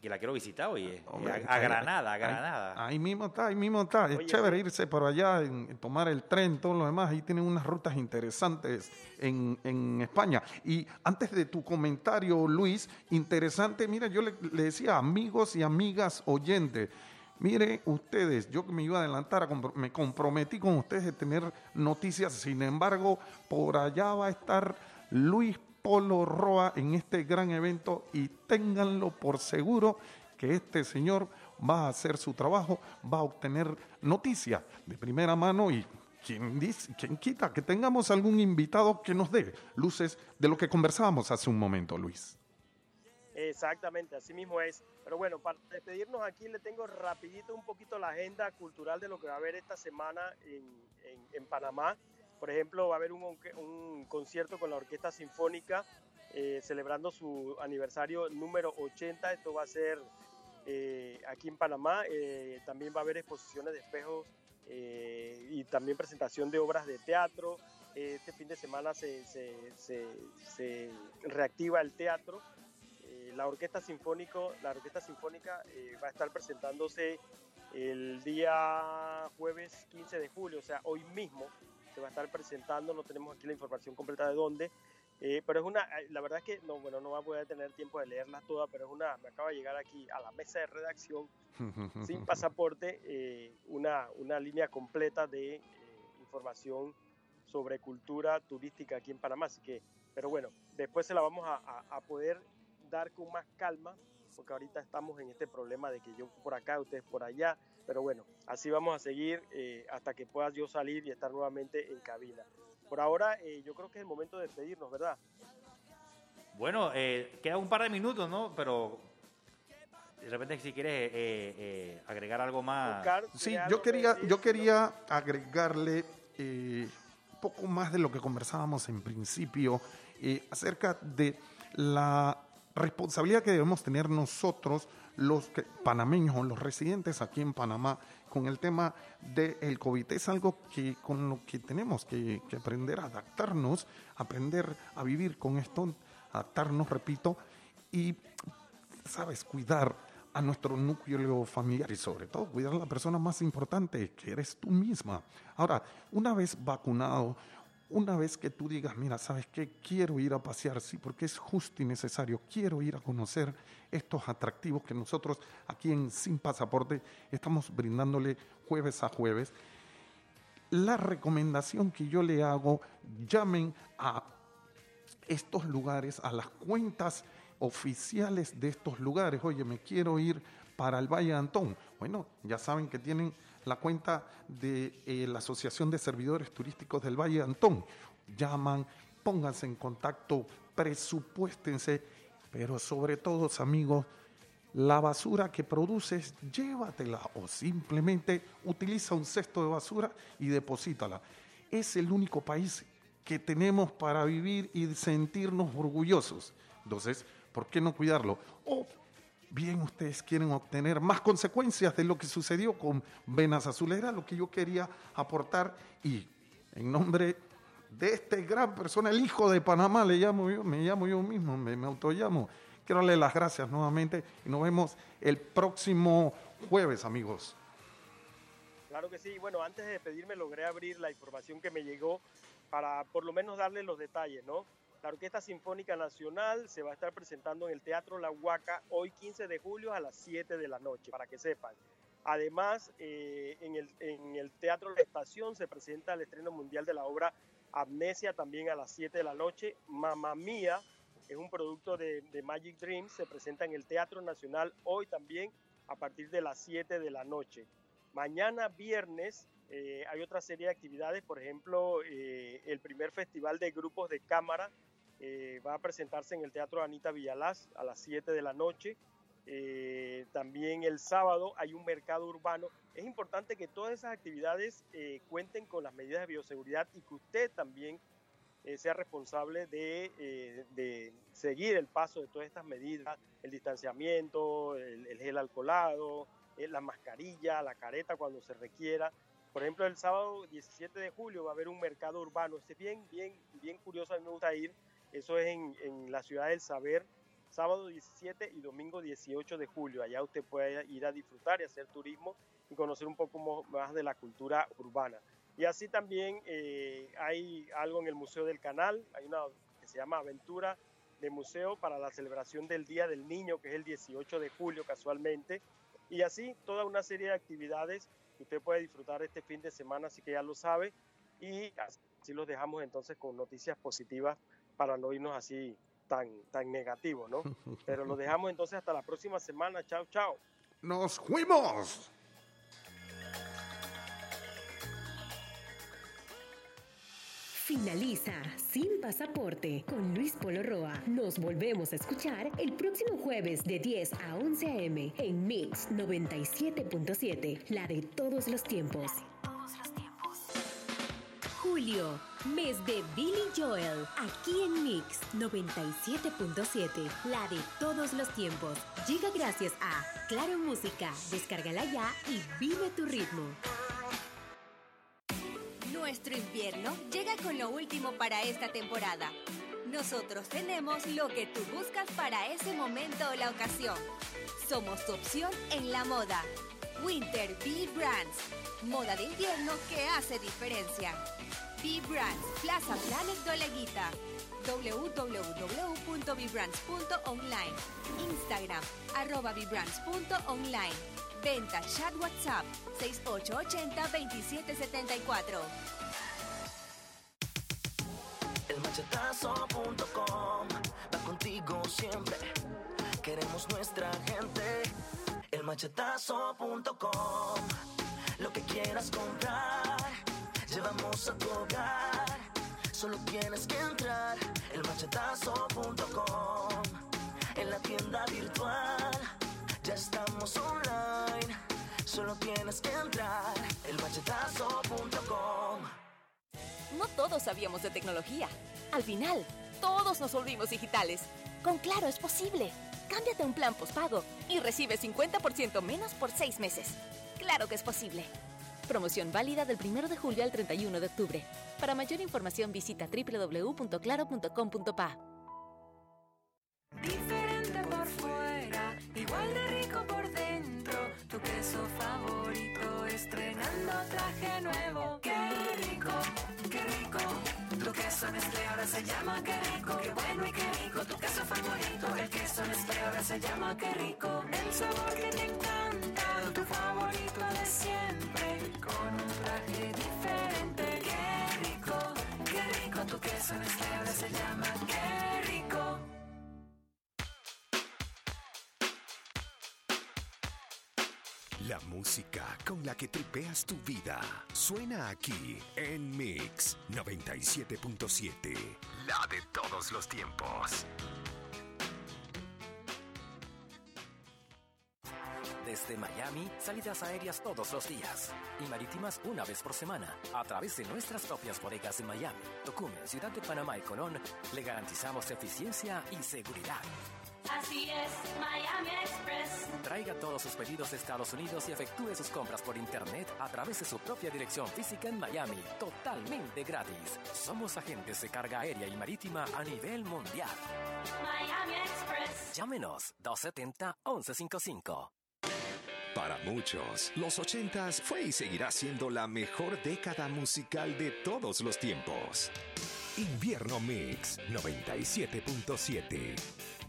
que la quiero visitar, oye. Hombre, a, a, Granada, a Granada. Ahí, ahí, mismo está, ahí mismo está. Es oye, chévere irse por allá, en, tomar el tren, todo lo demás. Ahí tienen unas rutas interesantes en, en España. Y antes de tu comentario, Luis, interesante, mira, yo le, le decía amigos y amigas oyentes. Mire, ustedes, yo que me iba a adelantar, me comprometí con ustedes de tener noticias, sin embargo, por allá va a estar Luis Polo Roa en este gran evento y ténganlo por seguro que este señor va a hacer su trabajo, va a obtener noticias de primera mano y quien, dice, quien quita que tengamos algún invitado que nos dé luces de lo que conversábamos hace un momento, Luis. Exactamente, así mismo es. Pero bueno, para despedirnos aquí le tengo rapidito un poquito la agenda cultural de lo que va a haber esta semana en, en, en Panamá. Por ejemplo, va a haber un, concierto con la Orquesta Sinfónica eh, celebrando su aniversario número 80. Esto va a ser eh, aquí en Panamá. Eh, también va a haber exposiciones de espejos y también presentación de obras de teatro. este fin de semana se, reactiva el teatro la Orquesta Sinfónico, la Orquesta Sinfónica va a estar presentándose el día jueves 15 de julio, o sea, hoy mismo se va a estar presentando, no tenemos aquí la información completa de dónde, eh, pero es una, la verdad es que no, bueno, no va a poder tener tiempo de leerlas todas, pero es una, me acaba de llegar aquí a la mesa de redacción *laughs* sin pasaporte, eh, una, una línea completa de información sobre cultura turística aquí en Panamá, así que, pero bueno, después se la vamos a, a, a poder dar con más calma, porque ahorita estamos en este problema de que yo por acá, ustedes por allá, pero bueno, así vamos a seguir eh, hasta que pueda yo salir y estar nuevamente en cabina. Por ahora, eh, yo creo que es el momento de despedirnos, ¿verdad? Bueno, eh, queda un par de minutos, ¿no? Pero de repente si quieres eh, agregar algo más. Oscar, sí, yo quería, yo quería agregarle un poco más de lo que conversábamos en principio acerca de la responsabilidad que debemos tener nosotros, los panameños o los residentes aquí en Panamá, con el tema del COVID. Es algo que con lo que tenemos que, que, aprender a adaptarnos, aprender a vivir con esto, adaptarnos, repito, y, sabes, cuidar a nuestro núcleo familiar y sobre todo cuidar a la persona más importante, que eres tú misma. Ahora, una vez vacunado, una vez que tú digas, mira, ¿sabes qué? Quiero ir a pasear, sí, porque es justo y necesario. Quiero ir a conocer estos atractivos que nosotros aquí en Sin Pasaporte estamos brindándole jueves a jueves. La recomendación que yo le hago, llamen a estos lugares, a las cuentas oficiales de estos lugares. Oye, me quiero ir para el Valle de Antón. Bueno, ya saben que tienen la cuenta de eh, la Asociación de Servidores Turísticos del Valle de Antón. Llaman, pónganse en contacto, presupuéstense, pero sobre todo, amigos, la basura que produces, llévatela o simplemente utiliza un cesto de basura y deposítala. Es el único país que tenemos para vivir y sentirnos orgullosos. Entonces, ¿por qué no cuidarlo? Bien ustedes quieren obtener más consecuencias de lo que sucedió con Venas Azules. Era lo que yo quería aportar y en nombre de este gran persona, el hijo de Panamá, le llamo yo, me llamo yo mismo, me, me autollamo. Quiero darle las gracias nuevamente y nos vemos el próximo jueves, amigos. Claro que sí. Bueno, antes de despedirme logré abrir la información que me llegó para por lo menos darle los detalles, ¿no? La Orquesta Sinfónica Nacional se va a estar presentando en el Teatro La Huaca hoy 15 de julio a las 7 de la noche, para que sepan. Además, eh, en, el, en el Teatro La Estación se presenta el estreno mundial de la obra Amnesia también a las 7 de la noche. Mamma Mía es un producto de, Magic Dreams, se presenta en el Teatro Nacional hoy también a partir de las 7 de la noche. Mañana viernes eh, hay otra serie de actividades, por ejemplo, eh, el primer festival de grupos de cámara eh, va a presentarse en el Teatro Anita Villalaz a las 7 de la noche. Eh, también el sábado hay un mercado urbano. Es importante que todas esas actividades eh, cuenten con las medidas de bioseguridad y que usted también sea responsable de, seguir el paso de todas estas medidas, el distanciamiento, el, el gel alcoholado, la mascarilla, la careta cuando se requiera. Por ejemplo, el sábado 17 de julio va a haber un mercado urbano. Es bien, bien, bien curioso, a mí me gusta ir. Eso es en, en la ciudad del saber, sábado 17 y domingo 18 de julio. Allá usted puede ir a disfrutar y hacer turismo y conocer un poco más de la cultura urbana. Y así también eh, hay algo en el Museo del Canal, hay una que se llama Aventura de Museo para la celebración del Día del Niño, que es el 18 de julio casualmente. Y así toda una serie de actividades que usted puede disfrutar este fin de semana, así que ya lo sabe. Y así los dejamos entonces con noticias positivas para no irnos así tan, tan negativos, ¿no? *laughs* Pero los dejamos entonces hasta la próxima semana. Chao, chao. ¡Nos fuimos! Finaliza Sin Pasaporte con Luis Polo Roa. Nos volvemos a escuchar el próximo jueves de 10 a 11 a.m. en Mix 97.7, la de todos los tiempos. Julio, mes de Billy Joel, aquí en Mix 97.7, la de todos los tiempos. Llega gracias a Claro Música, descárgala ya y vive tu ritmo. Nuestro invierno llega con lo último para esta temporada. Nosotros tenemos lo que tú buscas para ese momento o la ocasión. Somos tu opción en la moda. Winter Bee Brands. Moda de invierno que hace diferencia. Bee Brands, Plaza Planet Doleguita. www.vibrands.online. Instagram, arroba vibrands.online. Venta chat WhatsApp 6880-2774. Elmachetazo.com va contigo siempre. Queremos nuestra gente. Elmachetazo.com lo que quieras comprar, llevamos a tu hogar. Solo tienes que entrar. Elmachetazo.com en la tienda virtual. Ya estamos online. Solo tienes que entrar. Elmachetazo.com No todos sabíamos de tecnología. Al final, todos nos volvimos digitales. Con Claro es posible. Cámbiate a un plan postpago y recibe 50% menos por seis meses. Claro que es posible. Promoción válida del 1 de julio al 31 de octubre. Para mayor información visita www.claro.com.pa. Diferente por fuera, igual de rico por dentro. Tu queso favorito estrenando traje nuevo. Qué queso Nestlé ahora se llama qué rico. Qué bueno y qué rico. Tu queso favorito. El queso Nestlé ahora se llama qué rico. El sabor que te encanta. Tu favorito de siempre. Con un traje diferente. Qué rico, qué rico. Tu queso Nestlé ahora se llama qué. La música con la que tripeas tu vida suena aquí en Mix 97.7, la de todos los tiempos. Desde Miami, salidas aéreas todos los días y marítimas una vez por semana a través de nuestras propias bodegas en Miami, Tocumen, Ciudad de Panamá y Colón, le garantizamos eficiencia y seguridad. Así es, Miami Express. Traiga todos sus pedidos de Estados Unidos y efectúe sus compras por internet a través de su propia dirección física en Miami, totalmente gratis. Somos agentes de carga aérea y marítima a nivel mundial. Miami Express. Llámenos 270-1155. Para muchos, los 80s fue y seguirá siendo la mejor década musical de todos los tiempos. Invierno Mix 97.7.